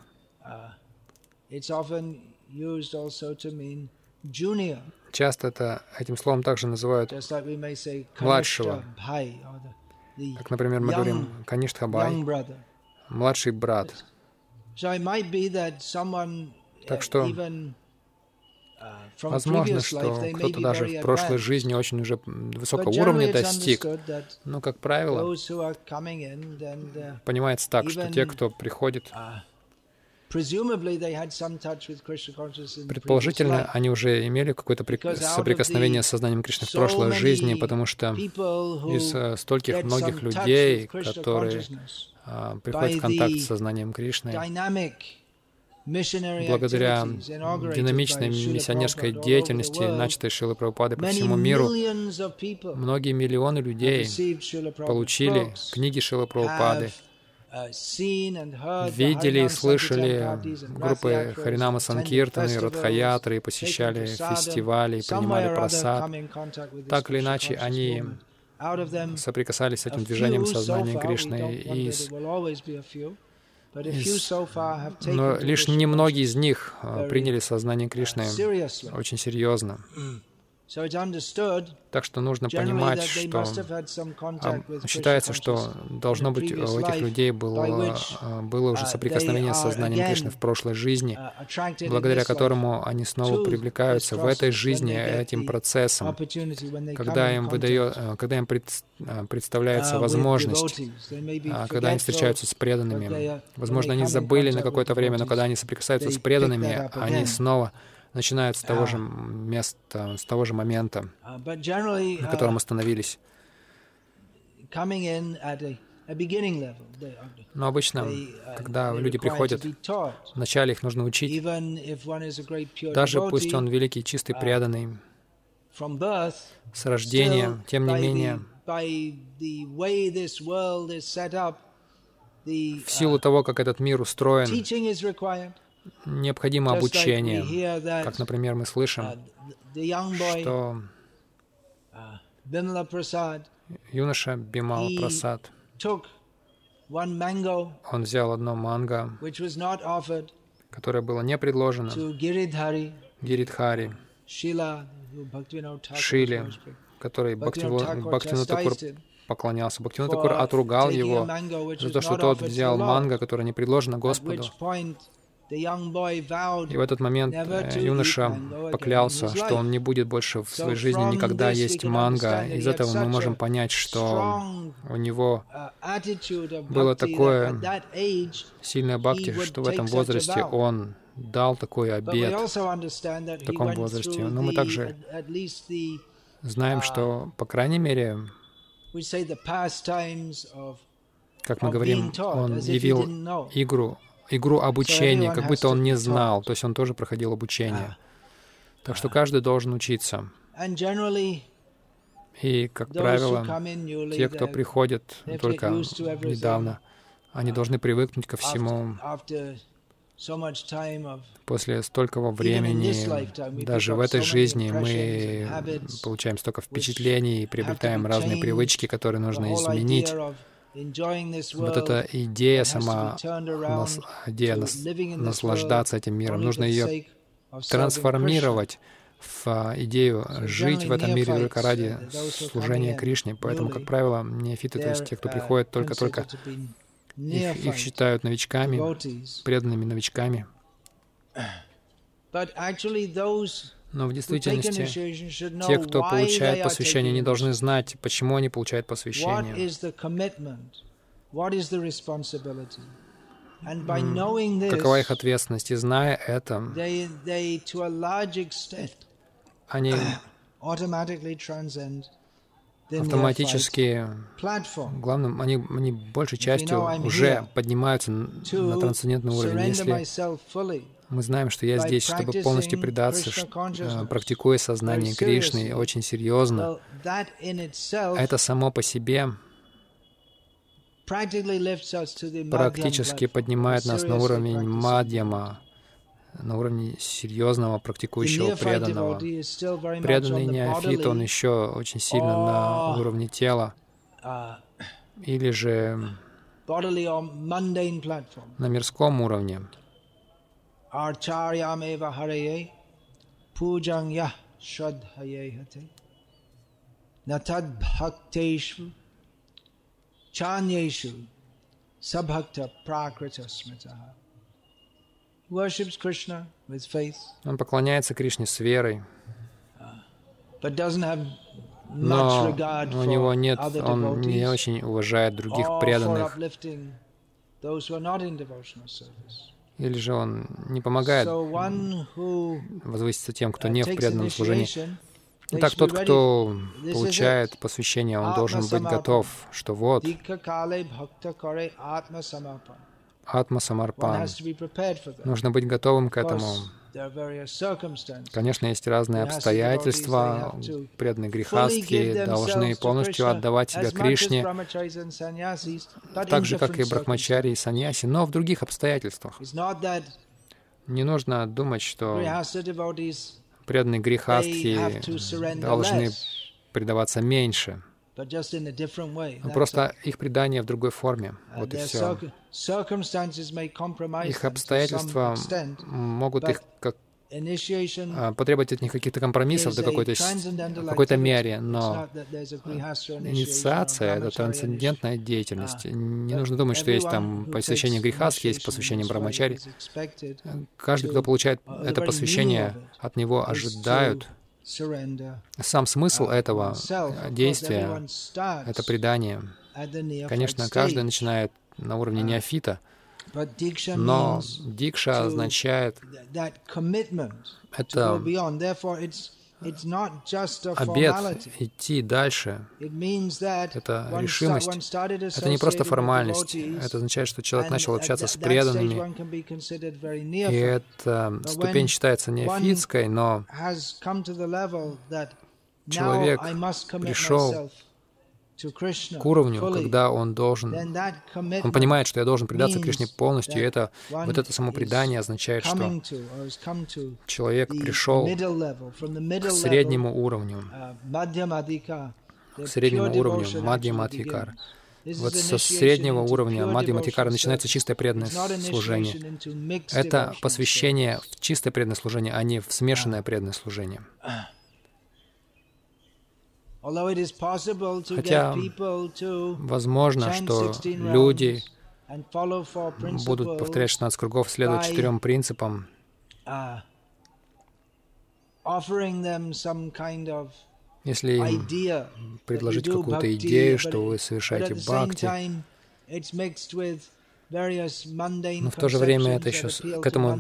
Часто это, этим словом также называют младшего. Как, например, мы говорим Каништхабай, младший брат. Так что uh, Возможно, что кто-то даже в прошлой жизни очень уже высокого уровня достиг, но, как правило, uh, понимается так, что те, кто приходит, uh, Предположительно, они уже имели какое-то соприкосновение с сознанием Кришны в прошлой жизни, потому что из э, стольких многих людей, которые а, приходят в контакт с сознанием Кришны, благодаря динамичной миссионерской деятельности, начатой Шилы Прабхупады по всему миру, многие миллионы людей получили книги Шилы Прабхупады, видели и слышали группы Харинама Санкиртаны, Радхаятры, посещали фестивали, принимали просад. Так или иначе, они соприкасались с этим движением сознания Кришны. И из... Но лишь немногие из них а, приняли сознание Кришны очень серьезно. Так что нужно понимать, что а, считается, что должно быть у этих людей было, а, было уже uh, соприкосновение с сознанием Кришны в прошлой жизни, uh, благодаря которому они снова привлекаются в этой жизни этим процессом, когда им, выдает, э, когда им пред, э, представляется uh, возможность, а, когда они встречаются с преданными. Возможно, они забыли на какое-то время, но когда они соприкасаются с преданными, они снова начинают с того же места, с того же момента, uh, на котором uh, остановились. Но обычно, uh, когда люди приходят, вначале их нужно учить, даже пусть он великий, чистый, преданный, с рождения, тем не менее, в силу того, как этот мир устроен, необходимо обучение. Как, например, мы слышим, uh, что uh, юноша Бимал Прасад, он взял одно манго, которое было не предложено Гиридхари, Шиле, который Бхактивину Такур поклонялся. Бхактивину Такур отругал его за то, что тот взял манго, которое не предложено Господу. И в этот момент э, юноша поклялся, что он не будет больше в своей жизни никогда есть манго. Из этого мы можем понять, что у него uh, было такое сильное бхакти, что в этом возрасте он дал такой обед в таком возрасте. Но мы также знаем, uh, что, по крайней мере, как мы говорим, он явил игру игру обучения, как будто он не знал, то есть он тоже проходил обучение. Так что каждый должен учиться. И, как правило, те, кто приходят только недавно, они должны привыкнуть ко всему. После столького времени, даже в этой жизни, мы получаем столько впечатлений и приобретаем разные привычки, которые нужно изменить. Вот эта идея сама, нас, идея нас, наслаждаться этим миром, нужно ее трансформировать в а, идею жить в этом мире только ради служения Кришне. Поэтому, как правило, неофиты, то есть те, кто приходит только-только, их, их считают новичками, преданными новичками. Но в действительности те, кто получает посвящение, не должны знать, почему они получают посвящение. Какова их ответственность? И зная это, они автоматически, главным, они, они большей частью уже поднимаются на трансцендентный уровень. Если мы знаем, что я здесь, чтобы полностью предаться, э, практикуя сознание Кришны очень серьезно, это само по себе практически поднимает нас на уровень мадьяма, на уровне серьезного практикующего преданного. Преданный неофит, он еще очень сильно на уровне тела, uh, или же на мирском уровне. Chanyeshu sabhakta prakrita smritaha. Он поклоняется Кришне с верой, но у него нет, он не очень уважает других преданных, или же он не помогает возвыситься тем, кто не в преданном служении. Итак, тот, кто получает посвящение, он должен быть готов, что вот, Атма Самарпан. Нужно быть готовым к этому. Конечно, есть разные обстоятельства. Преданные грехастки должны полностью отдавать себя Кришне, так же, как и брахмачари и саньяси, но в других обстоятельствах. Не нужно думать, что преданные грехастки должны предаваться меньше. Но просто их предание в другой форме. Вот и все. Их обстоятельства могут их как а, потребовать от них каких-то компромиссов до какой-то какой-то мере, но инициация — это трансцендентная деятельность. Не нужно думать, что есть там посвящение греха, есть посвящение брамачари. Каждый, кто получает это посвящение, от него ожидают сам смысл этого действия — это предание. Конечно, каждый начинает на уровне неофита, но дикша означает это обед идти дальше. Это решимость. Это не просто формальность. Это означает, что человек начал общаться с преданными. И эта ступень считается неофитской, но человек пришел к уровню, когда он должен, он понимает, что я должен предаться Кришне полностью, и это, вот это само предание означает, что человек пришел к среднему уровню, uh, к среднему уровню Мадьямадхикар. Вот со среднего уровня Мадьямадхикара начинается чистое преданное служение. Это посвящение в чистое преданное служение, а не в смешанное преданное служение. Хотя возможно, что люди будут повторять 16 кругов, следовать четырем принципам, uh, если им предложить какую-то идею, что вы совершаете бхакти, но в то же время это еще к этому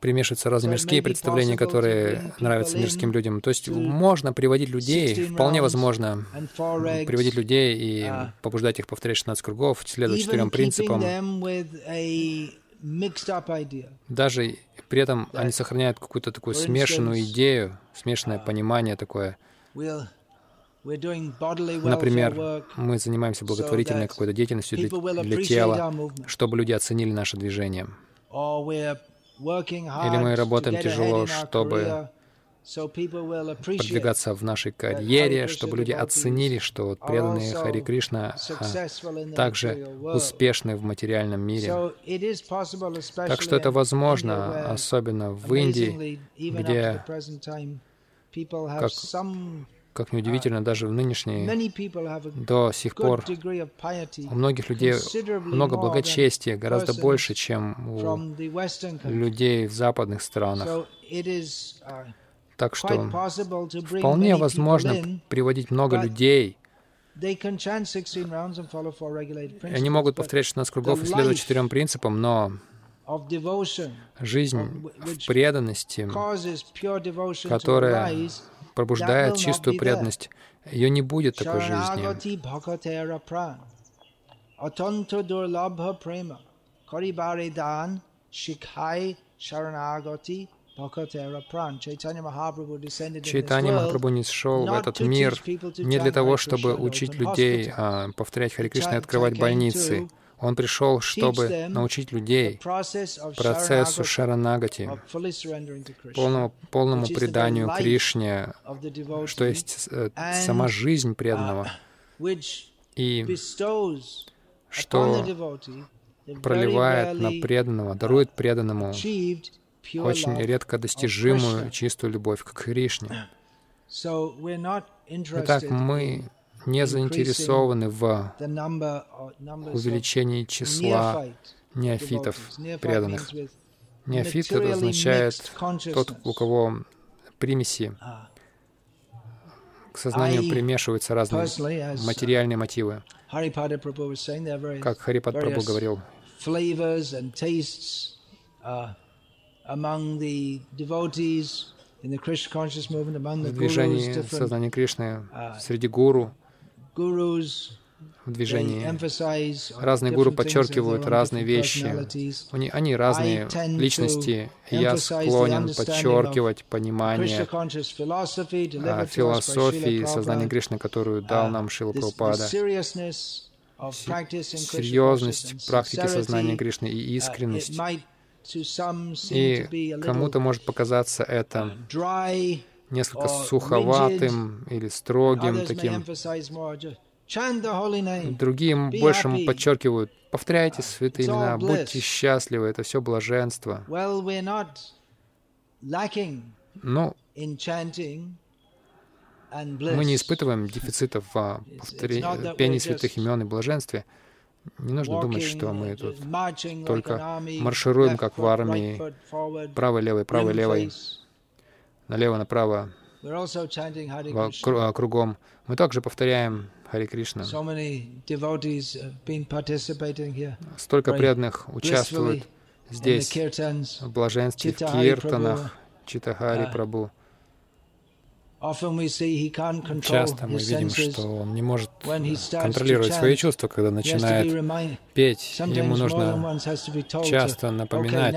примешиваются разные мирские представления, которые нравятся мирским людям. То есть можно приводить людей, вполне возможно приводить людей и uh, побуждать их повторять 16 кругов, следовать четырем принципам. Даже при этом они сохраняют какую-то такую смешанную идею, смешанное uh, понимание такое. Например, мы занимаемся благотворительной какой-то деятельностью для, для тела, чтобы люди оценили наше движение. Или мы работаем тяжело, чтобы продвигаться в нашей карьере, чтобы люди оценили, что преданные Хари Кришна а, также успешны в материальном мире. Так что это возможно, особенно в Индии, где, как как неудивительно, даже в нынешние, до сих пор у многих людей много благочестия, гораздо больше, чем у людей в западных странах. Так что вполне возможно приводить много людей, они могут повторять 16 кругов и следовать четырем принципам, но жизнь в преданности, которая пробуждает чистую преданность, ее не будет такой жизни. Чайтанья Махапрабху не шел в этот мир не для того, чтобы учить людей а, повторять Хари Кришна и открывать больницы. Он пришел, чтобы научить людей процессу Шаранагати, полному, полному преданию Кришне, что есть э, сама жизнь преданного, и что проливает на преданного, дарует преданному очень редко достижимую чистую любовь к Кришне. Итак, мы не заинтересованы в увеличении числа неофитов, преданных. Неофит это означает тот, у кого примеси к сознанию примешиваются разные материальные мотивы. Как Харипад Прабhu говорил, в движении сознания Кришны среди гуру в движении. Разные гуру подчеркивают разные вещи. Они, они разные личности. Я склонен подчеркивать понимание а, философии сознания Кришны, которую дал нам Шила Прабхупада. Серьезность практики сознания Кришны и искренность. И кому-то может показаться это несколько суховатым или строгим таким. Другие больше подчеркивают, повторяйте святые имена, будьте счастливы, это все блаженство. Ну, мы не испытываем дефицитов в повторении, пении святых имен и блаженстве. Не нужно думать, что мы тут только маршируем, как в армии, правой-левой, правой-левой, налево-направо, кругом. Мы также повторяем Хари Кришна. Столько преданных участвуют здесь, в блаженстве, в киртанах, Читахари Прабhu. Часто мы видим, что он не может контролировать свои чувства, когда начинает петь. Ему нужно часто напоминать.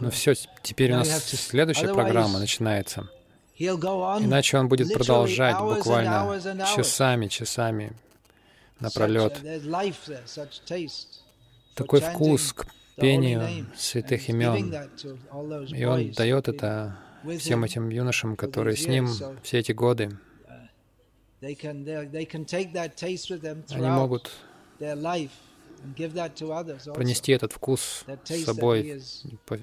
Но все, теперь у нас следующая программа начинается. Иначе он будет продолжать буквально часами, часами напролет. Такой вкус к пению святых имен. И он дает это всем этим юношам, которые с ним все эти годы. Они могут пронести этот вкус с собой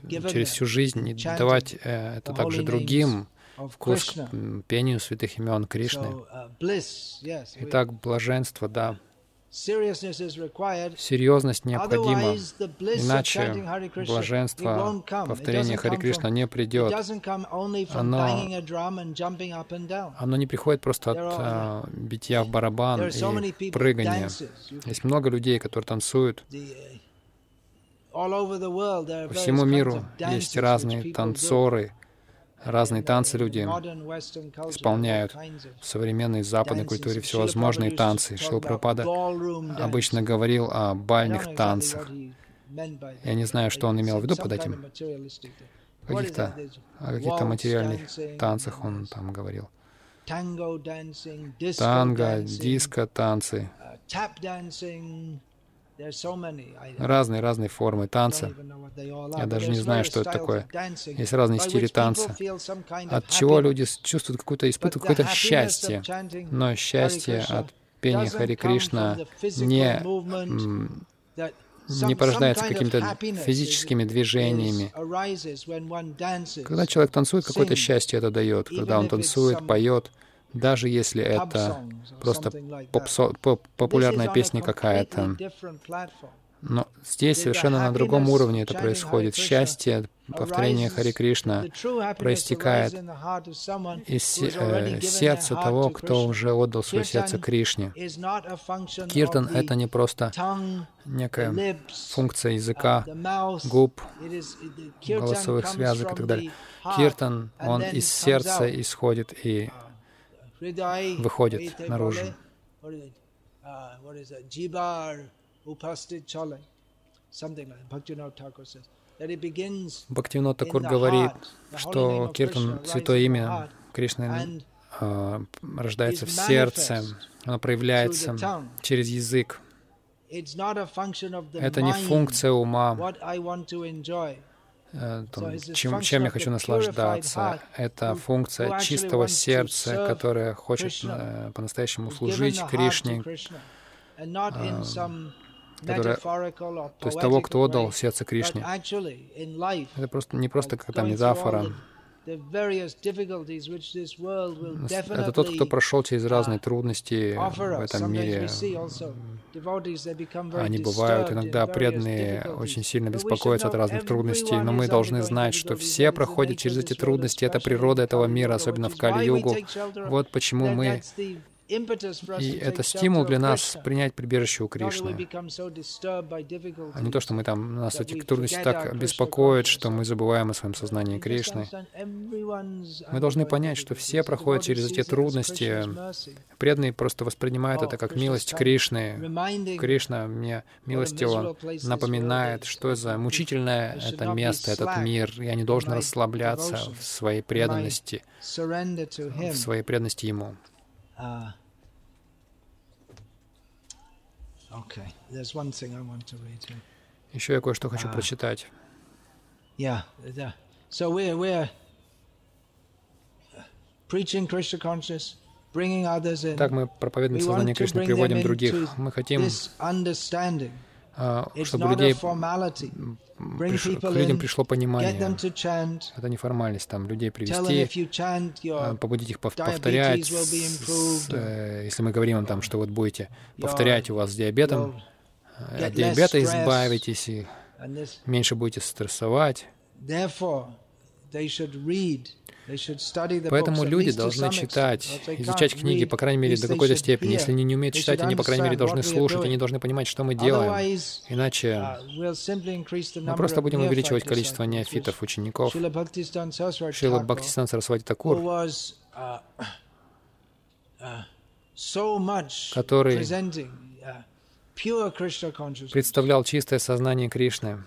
через всю жизнь и давать э, это также другим, вкус к пению святых имен Кришны. Uh, Итак, блаженство, да, Серьезность необходима, иначе блаженство, повторение Хари Кришна не придет. Оно, оно не приходит просто от а, битья в барабан и прыгания. Есть много людей, которые танцуют. По всему миру есть разные танцоры, Разные танцы люди исполняют в современной западной культуре всевозможные танцы. Шилпрапада обычно говорил о бальных танцах. Я не знаю, что он имел в виду под этим. Каких-то, о каких-то материальных танцах он там говорил. Танго, диско-танцы, Разные, разные формы танца. Я даже не знаю, что это такое. Есть разные стили танца. От чего люди чувствуют какое-то, испытывают какое-то счастье. Но счастье от пения Хари Кришна не, не порождается какими-то физическими движениями. Когда человек танцует, какое-то счастье это дает. Когда он танцует, поет, даже если это просто поп, популярная песня какая-то. Но здесь совершенно на другом уровне это происходит. Счастье, повторение Хари Кришна проистекает из э, сердца того, кто уже отдал свое сердце Кришне. Киртан — это не просто некая функция языка, губ, голосовых связок и так далее. Киртан, он из сердца исходит и выходит наружу. Бхактивинод Такур говорит, что Киртан, Святое Имя Кришны, э, рождается в сердце, оно проявляется через язык. Это не функция ума, э, чем, чем я хочу наслаждаться. Это функция чистого сердца, которое хочет э, по-настоящему служить Кришне, которая, то есть того, кто отдал сердце Кришне. Это просто не просто какая-то метафора. Это тот, кто прошел через разные трудности в этом мире. Они бывают, иногда преданные очень сильно беспокоятся от разных трудностей, но мы должны знать, что все проходят через эти трудности, это природа этого мира, особенно в Кали-югу. Вот почему мы и это стимул для нас принять прибежище у Кришны. А не то, что мы там, нас эти трудности так беспокоят, что мы забываем о своем сознании Кришны. Мы должны понять, что все проходят через эти трудности. Преданные просто воспринимают это как милость Кришны. Кришна мне милостиво напоминает, что за мучительное это место, этот мир. Я не должен расслабляться в своей преданности, в своей преданности Ему. Uh, okay. There's one thing I want to read here. Еще я кое-что хочу uh, прочитать. Yeah, yeah. So we're we're preaching Krishna consciousness, bringing others in. Так мы проповедуем сознание Кришны, приводим других. Мы хотим а, чтобы людей, к людям пришло понимание. Это не формальность, там, людей привести, а, побудить их повторять. Э, если мы говорим им там, что вот будете повторять, у вас с диабетом, от диабета избавитесь, и меньше будете стрессовать. Поэтому люди должны читать, изучать книги, по крайней мере, до какой-то степени. Если они не умеют читать, они, по крайней мере, должны слушать, они должны понимать, что мы делаем. Иначе uh, мы просто будем увеличивать количество неофитов, учеников. Шила Бхактистан Сарасвати Такур, uh, uh, который представлял чистое сознание Кришны,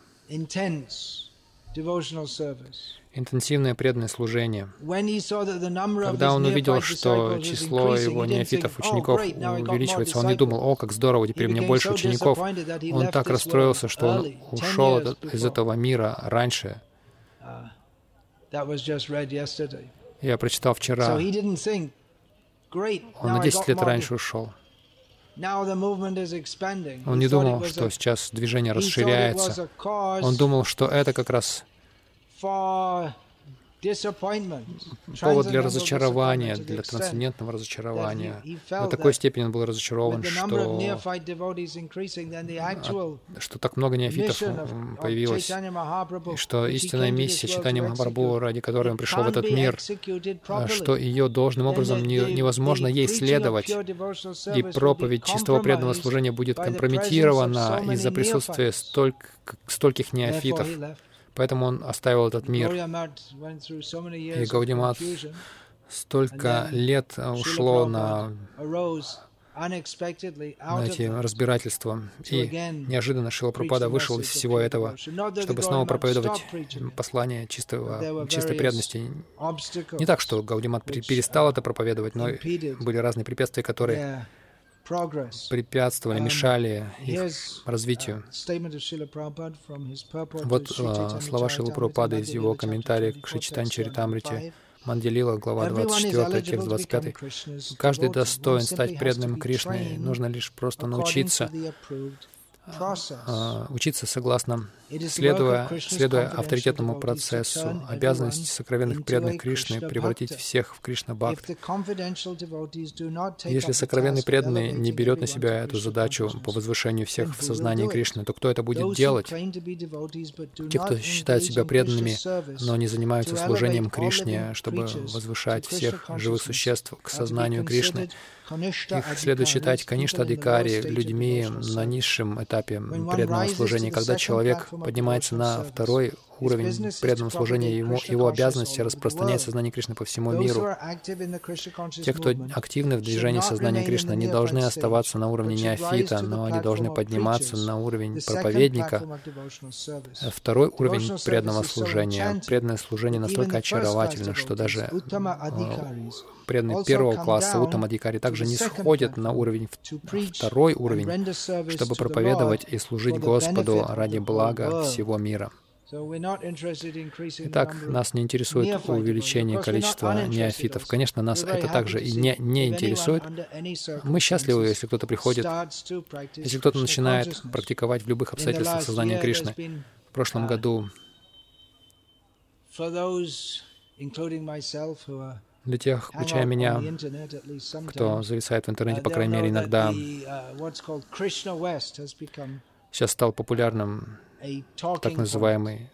интенсивное преданное служение. Когда он увидел, что число его неофитов, oh, учеников увеличивается, он не думал, о, как здорово, теперь у меня больше учеников. Он так расстроился, что он ушел из этого мира раньше. Uh, Я прочитал вчера. Он на 10 лет раньше ушел. Он не думал, что сейчас движение расширяется. Он думал, что это как раз повод для разочарования, для трансцендентного разочарования. До такой степени он был разочарован, что, что так много неофитов появилось, и что истинная миссия Читания Махапрабху, ради которой он пришел в этот мир, а, что ее должным образом невозможно ей следовать, и проповедь чистого преданного служения будет компрометирована из-за присутствия столь, стольких неофитов. Поэтому он оставил этот мир. И Гаудимат столько лет ушло на, на эти разбирательства. И неожиданно Шила Пропада вышел из всего этого, чтобы снова проповедовать послание чистого, чистой преданности. Не так, что Гаудимат перестал это проповедовать, но были разные препятствия, которые препятствовали, мешали их развитию. Вот а, слова Шилы Прабхупады из его комментария к Шичитан Чаритамрите, Манделила, глава 24, текст 25. «Каждый достоин стать преданным Кришне, нужно лишь просто научиться учиться согласно, следуя, следуя авторитетному процессу, обязанность сокровенных преданных Кришны превратить всех в Кришна Бхакти. Если сокровенный преданный не берет на себя эту задачу по возвышению всех в сознании Кришны, то кто это будет делать? Те, кто считают себя преданными, но не занимаются служением Кришне, чтобы возвышать всех живых существ к сознанию Кришны, их следует считать Каништадикари людьми на низшем этапе преданного служения. Когда человек поднимается на второй уровень преданного служения, ему, его обязанности распространять сознание Кришны по всему миру. Те, кто активны в движении сознания Кришны, не должны оставаться на уровне неофита, но они должны подниматься на уровень проповедника. Второй уровень преданного служения. Преданное служение настолько очаровательно, что даже преданные первого класса Утамадикари также не сходят на уровень второй уровень, чтобы проповедовать и служить Господу ради блага всего мира. Итак, нас не интересует увеличение количества неофитов. Конечно, нас это также и не, не интересует. Мы счастливы, если кто-то приходит, если кто-то начинает практиковать в любых обстоятельствах сознания Кришны. В прошлом uh, году для тех, включая меня, кто зависает в интернете, по крайней мере, иногда, сейчас стал популярным так называемый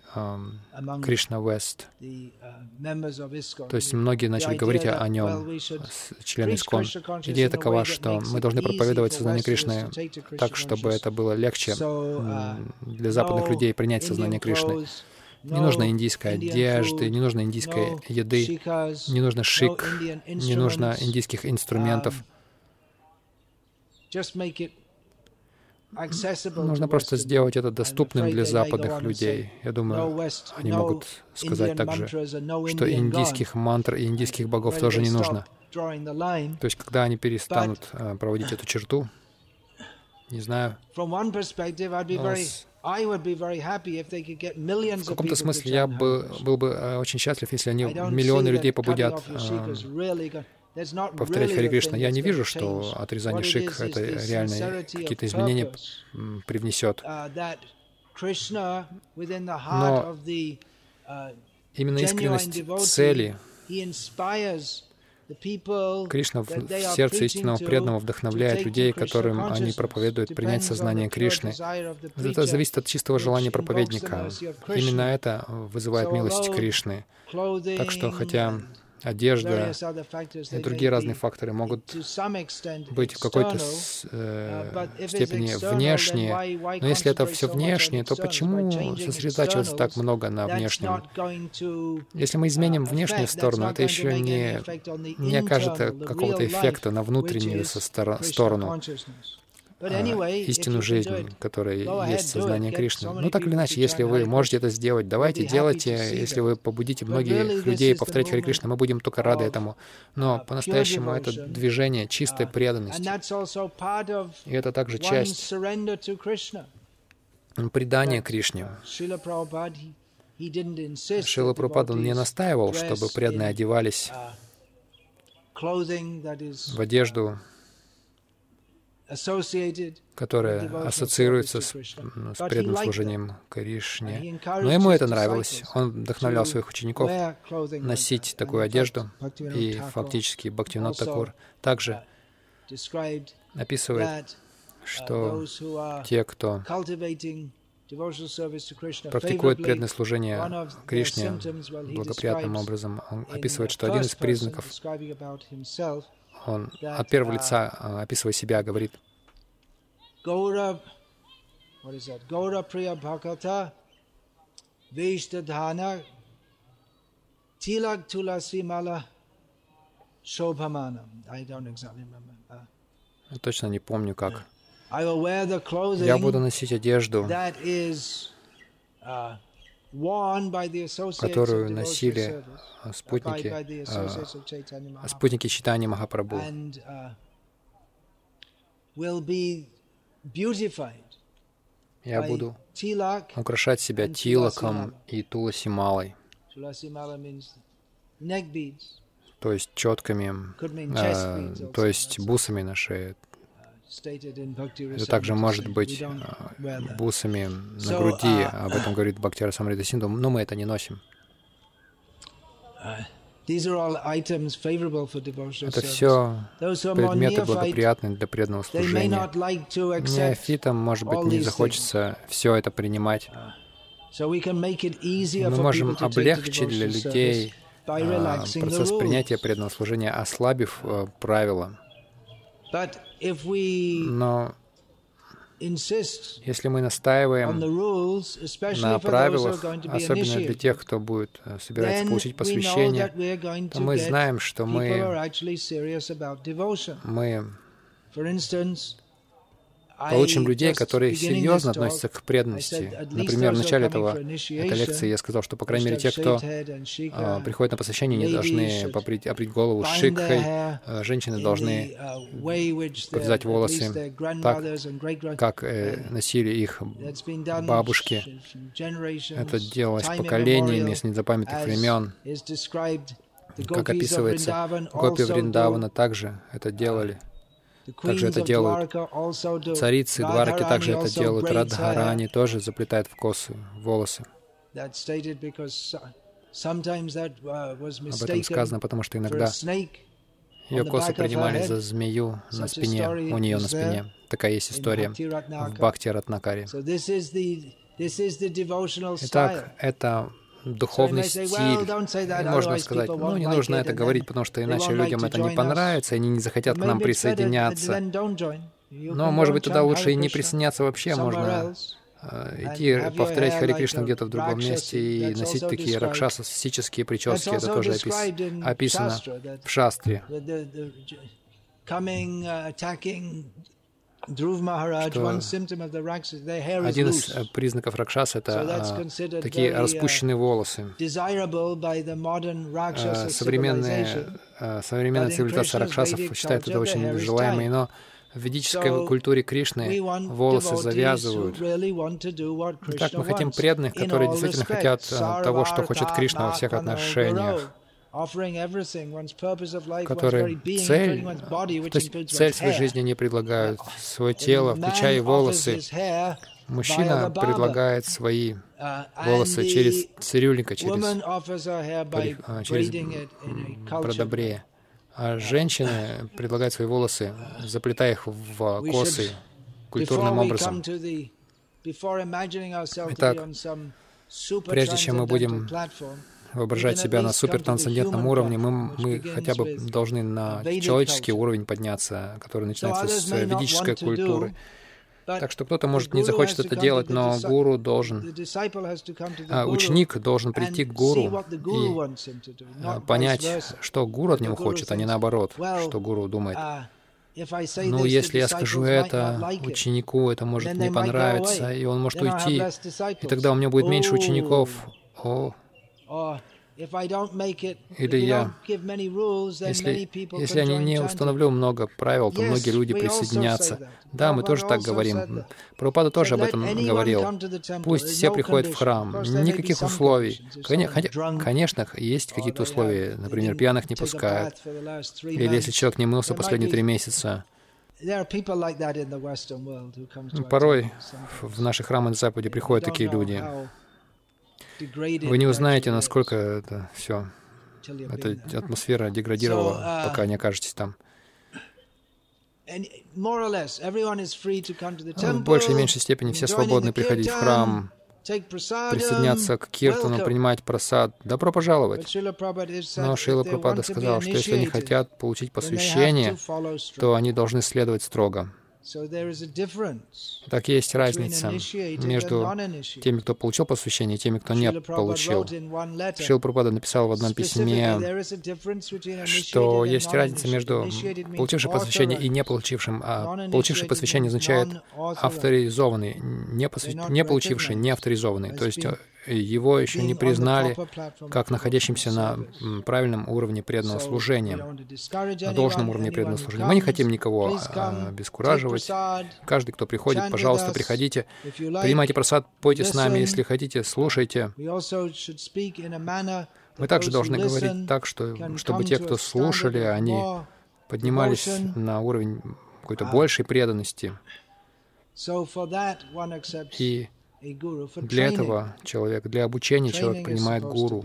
Кришна Вест. То есть многие начали говорить о нем, члены Искон. Идея такова, что мы должны проповедовать сознание Кришны так, чтобы это было легче для западных людей принять сознание Кришны. Не нужно индийской одежды, не нужно индийской еды, не нужно шик, не нужно индийских инструментов. Нужно просто сделать это доступным для западных людей. Я думаю, они могут сказать также, что индийских мантр и индийских богов тоже не нужно. То есть, когда они перестанут э, проводить эту черту, не знаю, в каком-то смысле я бы, был бы э, очень счастлив, если они миллионы людей побудят повторять Хари Кришна. Я не вижу, что отрезание шик — это реально какие-то изменения привнесет. Uh, Но uh, именно искренность цели Кришна в сердце истинного преданного вдохновляет людей, которым они проповедуют принять сознание Кришны. Это зависит от чистого желания проповедника. Именно это вызывает милость Кришны. Так что, хотя одежда и другие разные факторы могут быть в какой-то э, степени внешние. Но если это все внешнее, то почему сосредотачиваться так много на внешнем? Если мы изменим внешнюю сторону, это еще не, не окажет какого-то эффекта на внутреннюю сторону. А, истину жизни, которая есть сознание Кришны. Ну, так или иначе, если вы можете это сделать, давайте, делайте. Если вы побудите многих людей повторять Хари Кришна, мы будем только рады этому. Но uh, по-настоящему это движение чистой uh, преданности. И это также часть предания Кришне. Шила Прабхупада не настаивал, чтобы преданные одевались uh, в одежду, которая ассоциируется с, с преданным служением Кришне. Но ему это нравилось. Он вдохновлял своих учеников носить такую одежду, и фактически Бхактивинод Такур также описывает, что те, кто практикует преданное служение Кришне благоприятным образом, он описывает, что один из признаков он от первого uh, лица, а, описывая себя, говорит, Gaurav, what is that? Gaura Priya Bhakata, Vishtadhana, Tilak Tulasi Mala, Shobhamana. I don't exactly remember. Uh, Я точно не помню, как. Я буду носить одежду, которую носили а, спутники, а, спутники читания Махапрабху. Uh, Я буду украшать себя тилаком и туласималой, то есть четками, э, то есть бусами на шее, Это также может быть а, бусами на груди, об этом говорит Бхактира Самрита Синду, но мы это не носим. Это все предметы благоприятные для преданного служения. Неофитам, может быть, не захочется все это принимать. Мы можем облегчить для людей а, процесс принятия преданного служения, ослабив э, правила. Но если мы настаиваем на правилах, особенно для тех, кто будет э, собираться получить посвящение, то мы знаем, что мы, мы получим людей, которые серьезно относятся к преданности. Например, в начале этого, этой лекции я сказал, что, по крайней мере, те, кто а, приходит на посвящение, не должны поприть, оприть голову шикхой, а, женщины должны повязать волосы так, как э, носили их бабушки. Это делалось поколениями с незапамятных времен. Как описывается, гопи Вриндавана также это делали. Также это делают царицы Двараки, также это делают Радхарани, тоже заплетают в косы волосы. Uh, Об этом сказано, потому что иногда ее косы принимали за змею на спине, у нее на спине. Такая есть история в Бхакти Ратнакаре. Итак, это духовный стиль. Можно сказать, ну, не нужно это говорить, потому что иначе людям это не понравится, и они не захотят к нам присоединяться. Но, может быть, туда лучше и не присоединяться вообще, можно э, идти повторять Хари Кришну где-то в другом месте и носить такие ракшасические прически. Это тоже описано в шастре что один из э, признаков ракшас — это а, такие распущенные волосы. А, современные, а, современная цивилизация ракшасов считает это очень желаемой, но в ведической культуре Кришны волосы завязывают. Итак, мы хотим преданных, которые действительно хотят того, что хочет Кришна во всех отношениях которые цель, то есть цель своей жизни не предлагают, свое тело, включая волосы. Мужчина предлагает свои uh, волосы через цирюльника, через, а, через продобрее. А женщины предлагают свои волосы, заплетая их в косы культурным образом. Итак, прежде чем мы будем воображать себя на супертрансцендентном уровне, мы, мы хотя бы должны на человеческий уровень подняться, который начинается с ведической культуры. Так что кто-то, может, не захочет это делать, но гуру должен, а, ученик должен прийти к гуру и а, понять, что гуру от него хочет, а не наоборот, что гуру думает. Ну, если я скажу это ученику, это может не понравиться, и он может уйти, и тогда у меня будет меньше учеников. О, или я, если, если я не установлю много правил, то многие люди присоединятся. Да, мы тоже так говорим. Прабхупада тоже об этом говорил. Пусть все приходят в храм, никаких условий. Конечно, есть какие-то условия, например, пьяных не пускают, или если человек не мылся последние три месяца, Порой в наши храмы на Западе приходят такие люди. Вы не узнаете, насколько это все, эта атмосфера деградировала, uh, пока не окажетесь там. В большей и меньшей степени все свободны приходить в храм, присоединяться к киртану, принимать просад. Добро пожаловать. Но Шила Прабхупада сказал, что если они хотят получить посвящение, то они должны следовать строго. Так есть разница между теми, кто получил посвящение, и теми, кто не получил. Шил Прабхупада написал в одном письме, что есть разница между получившим посвящение и не получившим. А получивший посвящение означает авторизованный, не, посвя... не получивший не авторизованный. То есть его еще не признали как находящимся на правильном уровне преданного служения, на должном уровне преданного служения. Мы не хотим никого а, обескураживать. Каждый, кто приходит, пожалуйста, приходите, принимайте просад, пойте с нами, если хотите, слушайте. Мы также должны говорить так, что, чтобы те, кто слушали, они поднимались на уровень какой-то большей преданности. И для этого человек, для обучения человек принимает гуру.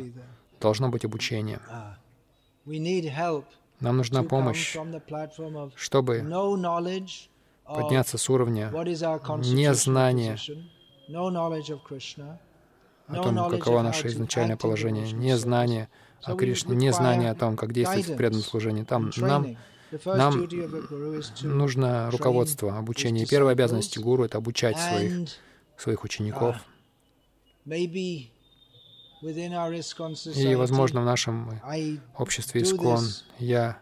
Должно быть обучение. Нам нужна помощь, чтобы подняться с уровня незнания о том, каково наше изначальное положение, незнание о Кришне, незнание о том, как действовать в преданном служении. Там нам, нам нужно руководство, обучение. Первая обязанность гуру — это обучать своих, своих учеников. И, возможно, в нашем обществе Искон я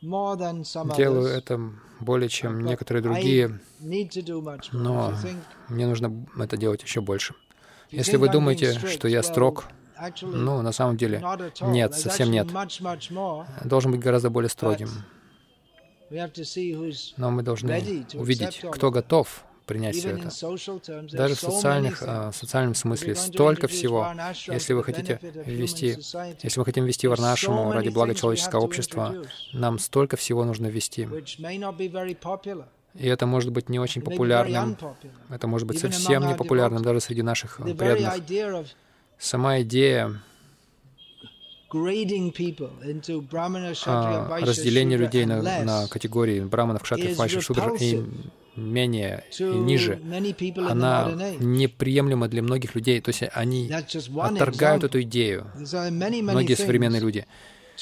делаю это более чем некоторые другие, но мне нужно это делать еще больше. Если вы думаете, что я строг, ну, на самом деле, нет, совсем нет. Должен быть гораздо более строгим. Но мы должны увидеть, кто готов принять все это. Даже в социальных, а, социальном смысле столько всего. Если вы хотите ввести, если мы хотим ввести Варнашему ради блага человеческого общества, нам столько всего нужно ввести. И это может быть не очень популярным. Это может быть совсем не популярным даже среди наших преданных. Сама идея а, разделения людей на, на категории браманов, кшатров, вайшев, шудр и менее и ниже, она неприемлема для многих людей. То есть они отторгают эту идею, многие современные люди.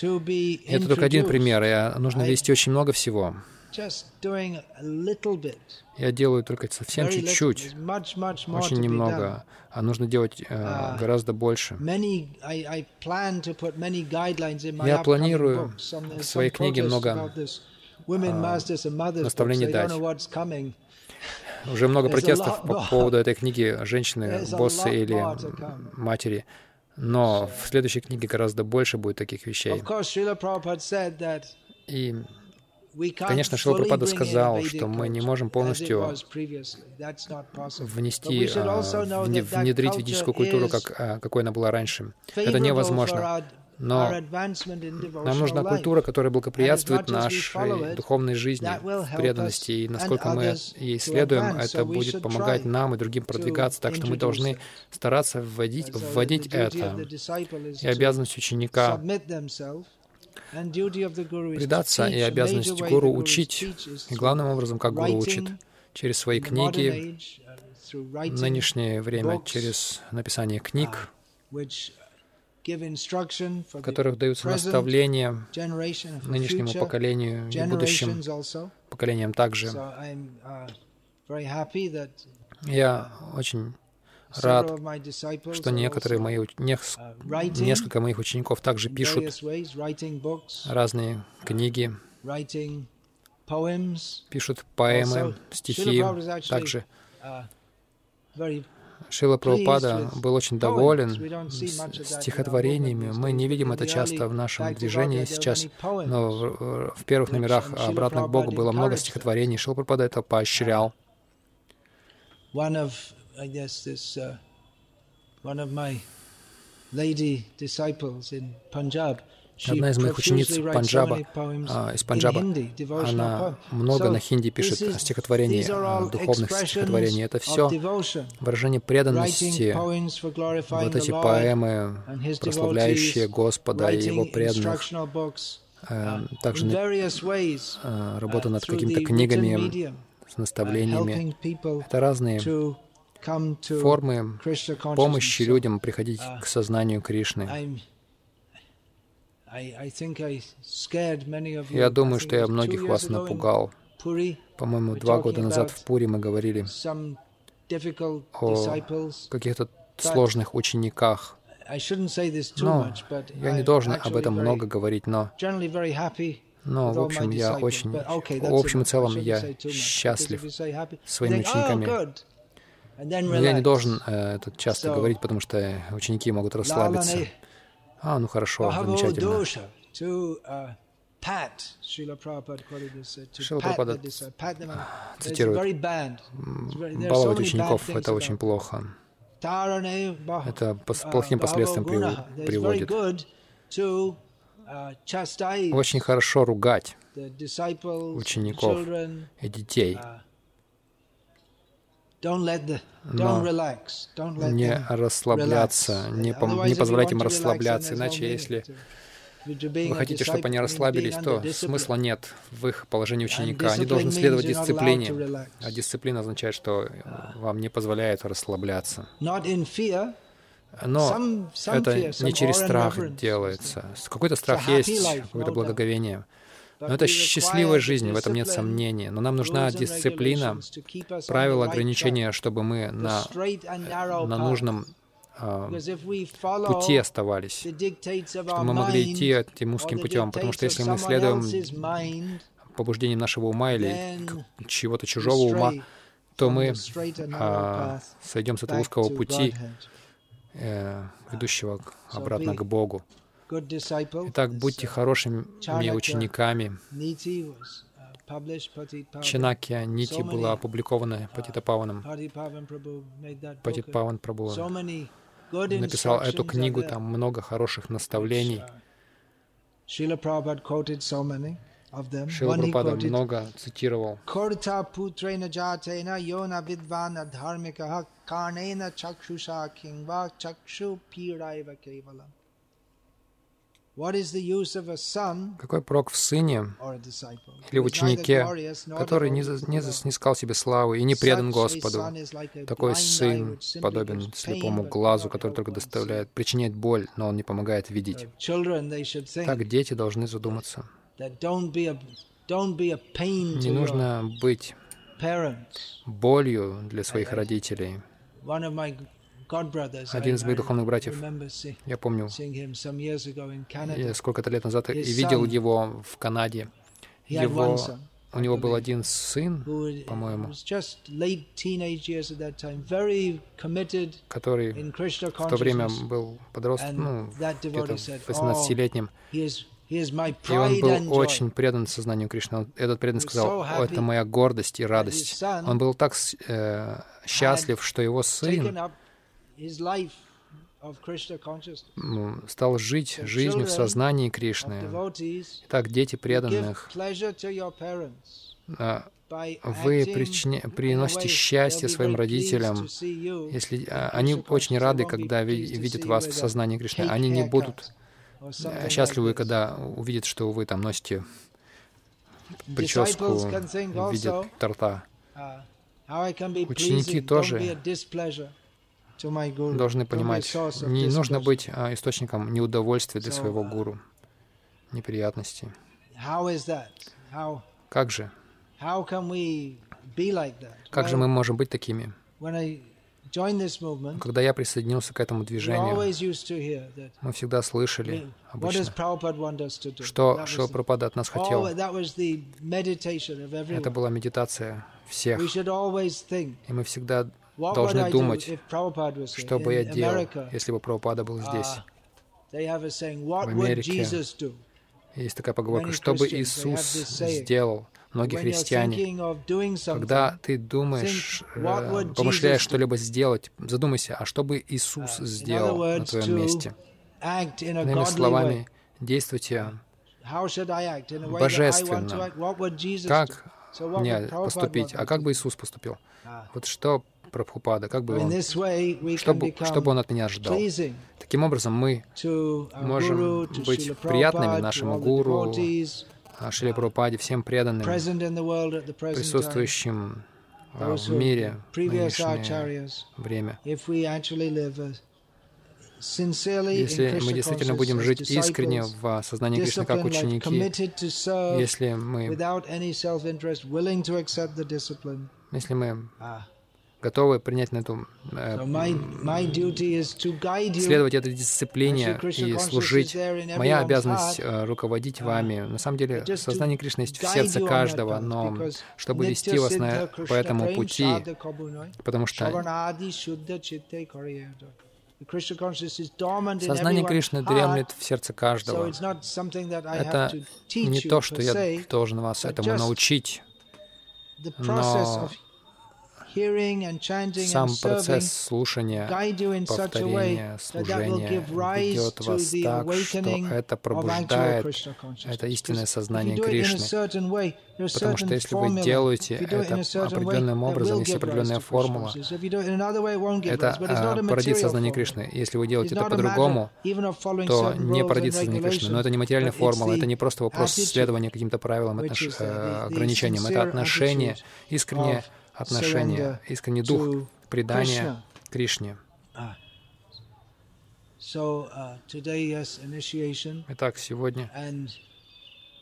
Это только один пример, и нужно вести очень много всего. Я делаю только совсем чуть-чуть, очень немного, а нужно делать э, uh, гораздо больше. Я планирую в своей книге много а, наставлений дать. Уже много протестов по поводу этой книги «Женщины, боссы или матери». Но в следующей книге гораздо больше будет таких вещей. И Конечно, Шила Пропада сказал, что мы не можем полностью внести, а, внедрить ведическую культуру, как, а, какой она была раньше. Это невозможно. Но нам нужна культура, которая благоприятствует нашей духовной жизни, преданности. И насколько мы ей следуем, это будет помогать нам и другим продвигаться. Так что мы должны стараться вводить, вводить это. И обязанность ученика предаться и обязанность гуру учить. И главным образом, как гуру учит, через свои книги, в нынешнее время через написание книг, в которых даются наставления нынешнему поколению и будущим поколениям также. Я очень рад, что некоторые мои, несколько моих учеников также пишут разные книги, пишут поэмы, стихи, также Шила Прабхупада был очень доволен стихотворениями. Мы не видим это часто в нашем движении сейчас, но в, в первых номерах «Обратно к Богу» было много стихотворений. Шила Прабхупада это поощрял. Одна из моих учениц Панджаба, а, из Панджаба, она много на хинди пишет стихотворений, а, духовных стихотворений. Это все выражение преданности, вот эти поэмы, прославляющие Господа и Его преданных. Э, также э, работа над какими-то книгами с наставлениями. Это разные формы помощи людям приходить к сознанию Кришны. Я думаю, что я многих вас напугал. По-моему, два года назад в Пури мы говорили о каких-то сложных учениках. Но я не должен об этом много говорить, но, но в общем, я очень, в общем и целом, я счастлив своими учениками. Но я не должен э, это часто говорить, потому что ученики могут расслабиться. А, ну хорошо, замечательно. Uh, Шила Прабхупада цитирует, баловать учеников — это очень плохо. Это с плохим uh, последствиям приводит. очень хорошо ругать учеников и детей. Но не расслабляться, не, пом- не позволять им расслабляться, иначе если вы хотите, чтобы они расслабились, то смысла нет в их положении ученика. Они должны следовать дисциплине, а дисциплина означает, что вам не позволяет расслабляться. Но это не через страх делается. Какой-то страх есть, какое-то благоговение. Но это счастливая жизнь, в этом нет сомнений. Но нам нужна дисциплина, правила, ограничения, чтобы мы на, на нужном э, пути оставались, чтобы мы могли идти этим узким путем. Потому что если мы следуем побуждениям нашего ума или чего-то чужого ума, то мы а, сойдем с этого узкого пути, э, ведущего обратно к Богу. Итак, будьте хорошими учениками. Чанакья Нити была опубликована Патита Паваном. Патит Паван Прабhu написал эту книгу, там много хороших наставлений. Шила Прабхупада много цитировал. Чакшу. Какой прок в сыне или в ученике, который не, не снискал себе славы и не предан Господу? Такой сын подобен слепому глазу, который только доставляет, причиняет боль, но он не помогает видеть. Так дети должны задуматься. Не нужно быть болью для своих родителей. Один из моих духовных братьев, я помню, я сколько-то лет назад и видел его в Канаде. Его, у него был один сын, по-моему, который в то время был подростком, ну, где-то 18-летним. И он был очень предан сознанию Кришны. Этот предан сказал, О, это моя гордость и радость. Он был так э, счастлив, что его сын стал жить жизнью в сознании Кришны. Так, дети преданных, вы причиня... приносите счастье своим родителям, если они очень рады, когда видят вас в сознании Кришны. Они не будут э, счастливы, когда увидят, что вы там носите прическу в виде торта. Uh, Ученики тоже должны понимать, не нужно быть а, источником неудовольствия для своего гуру, неприятностей. Как же? Как же мы можем быть такими? Когда я присоединился к этому движению, мы всегда слышали обычно, что Шила Прабхупада от нас хотел. Это была медитация всех. И мы всегда должны думать, что бы я делал, если бы Прабхупада был здесь. В Америке есть такая поговорка, что бы Иисус сделал. Многие христиане, когда ты думаешь, э, помышляешь что-либо сделать, задумайся, а что бы Иисус сделал на твоем месте? Иными словами, действуйте божественно. Как мне поступить? А как бы Иисус поступил? Вот что Прабхупада, как бы он, чтобы, чтобы он от меня ждал. Таким образом, мы можем быть приятными нашему гуру, Шри Прабхупаде, всем преданным, присутствующим а, в мире в нынешнее время. Если мы действительно будем жить искренне в сознании Кришны как ученики, если мы, если мы готовы принять на эту, э, следовать этой дисциплине и служить. Моя обязанность э, руководить вами. На самом деле, сознание Кришны есть в сердце каждого, но чтобы вести вас на, по этому пути, потому что Сознание Кришны дремлет в сердце каждого. Это не то, что я должен вас этому научить, но сам процесс слушания, повторения, служения ведет вас так, что это пробуждает это истинное сознание Кришны. Потому что если вы делаете это определенным образом, есть определенная формула, это а, породит сознание Кришны. Если вы делаете это по-другому, то не породит сознание Кришны. Но это не материальная формула, это не просто вопрос следования каким-то правилам, э, ограничениям. Это отношение, искреннее отношение, искренний дух предания Кришне. Ah. Uh, Итак, сегодня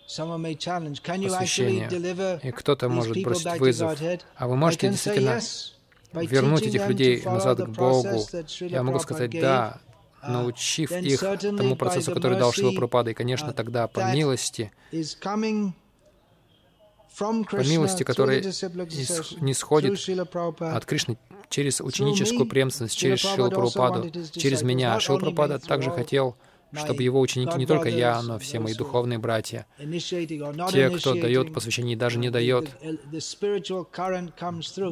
посвящение. И кто-то может бросить вызов. А вы можете действительно вернуть этих людей назад к Богу. Я могу сказать «да», uh, научив их тому процессу, который дал Шила Прабхупада. И, конечно, uh, тогда по милости по милости, которая не сходит от Кришны через ученическую преемственность, через Шилу Прабхупаду, через меня. Шила Прабхупада также хотел чтобы его ученики, не только я, но все мои духовные братья, те, кто дает посвящение и даже не дает,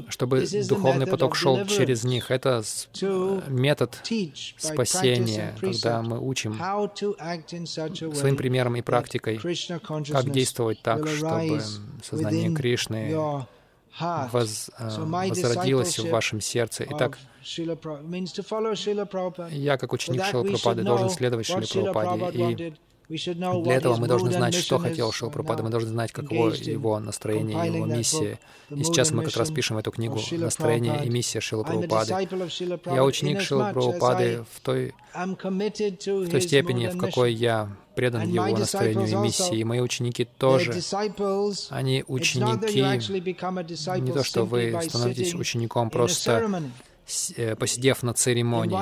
чтобы духовный поток шел через них. Это метод спасения, когда мы учим своим примером и практикой, как действовать так, чтобы сознание Кришны воз, э, возродилось в вашем сердце. Итак, я, как ученик Шила Прабхупады, должен следовать Шиле Прабхупаде. И для этого мы должны знать, что хотел Шила Прабхупада, мы должны знать, каково его настроение, его миссия. И сейчас мы как раз пишем эту книгу «Настроение и миссия Шила Прабхупады». Я ученик Шила Прабхупады в той, в той степени, в какой я предан его настроению и миссии. И мои ученики тоже. Они ученики, не то, что вы становитесь учеником просто посидев на церемонии.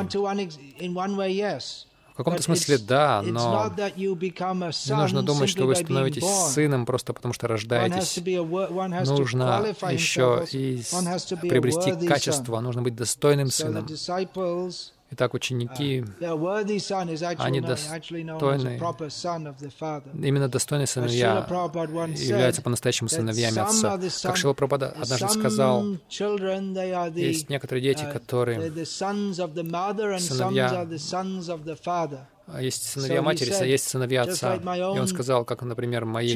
В каком-то смысле да, но не нужно думать, что вы становитесь сыном просто потому, что рождаетесь. Нужно еще и приобрести качество, нужно быть достойным сыном. Итак, ученики, uh, они достойны, именно достойные сыновья являются по-настоящему сыновьями Отца. Как Шила Прабхада однажды сказал, есть некоторые дети, которые сыновья есть сыновья матери, есть сыновья отца. И он сказал, как, например, мои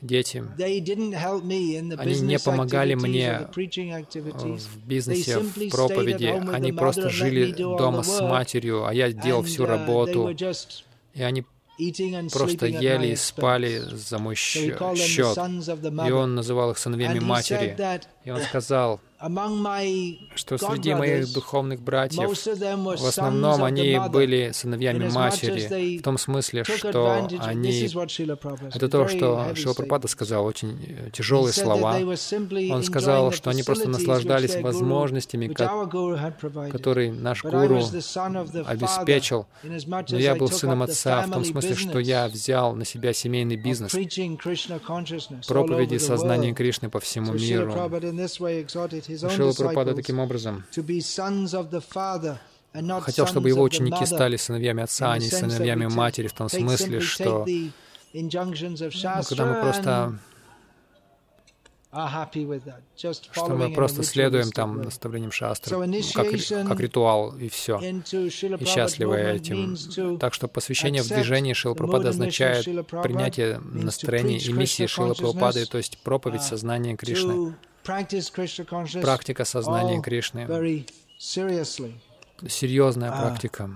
дети, они не помогали мне в бизнесе, в проповеди, они просто жили дома с матерью, а я делал всю uh, работу, и они просто ели и спали за мой счет. И он называл их сыновьями матери. И он сказал, что среди моих духовных братьев в основном они были сыновьями матери, в том смысле, что они... Это то, что Шила Прабхупада сказал, очень э, тяжелые слова. Он сказал, что они просто наслаждались возможностями, которые наш гуру обеспечил. Но я был сыном отца в том смысле, что я взял на себя семейный бизнес, проповеди сознания Кришны по всему миру. Шила Прабхупада таким образом. хотел, чтобы его ученики стали сыновьями отца, а не сыновьями матери, в том смысле, что ну, когда мы просто что мы просто следуем там наставлениям шастры, как, как ритуал, и все, и счастливы этим. Так что посвящение в движении Шила Прабхупады означает принятие настроения и миссии Шила Прабхупады, то есть проповедь uh, сознания Кришны практика сознания Кришны. Серьезная ah. практика.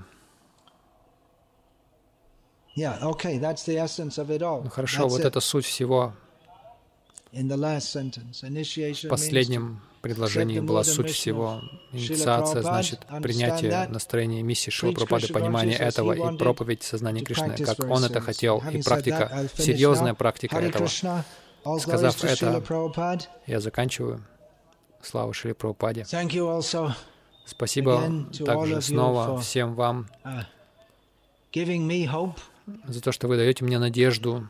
Ну хорошо, вот это суть всего. В последнем предложении была суть всего. Инициация значит принятие настроения миссии Шила Прабхупады, понимание этого и проповедь сознания Кришны, как он это хотел, и практика, серьезная практика этого. Сказав это, я заканчиваю. Слава Шри Прабхупаде. Спасибо также снова всем вам uh, за то, что вы даете мне надежду,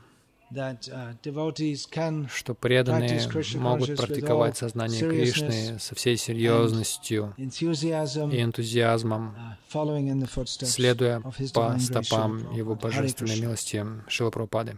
uh, что преданные могут практиковать сознание Кришны со всей серьезностью и энтузиазмом, uh, следуя по стопам Его божественной милости Шила Прабхупады.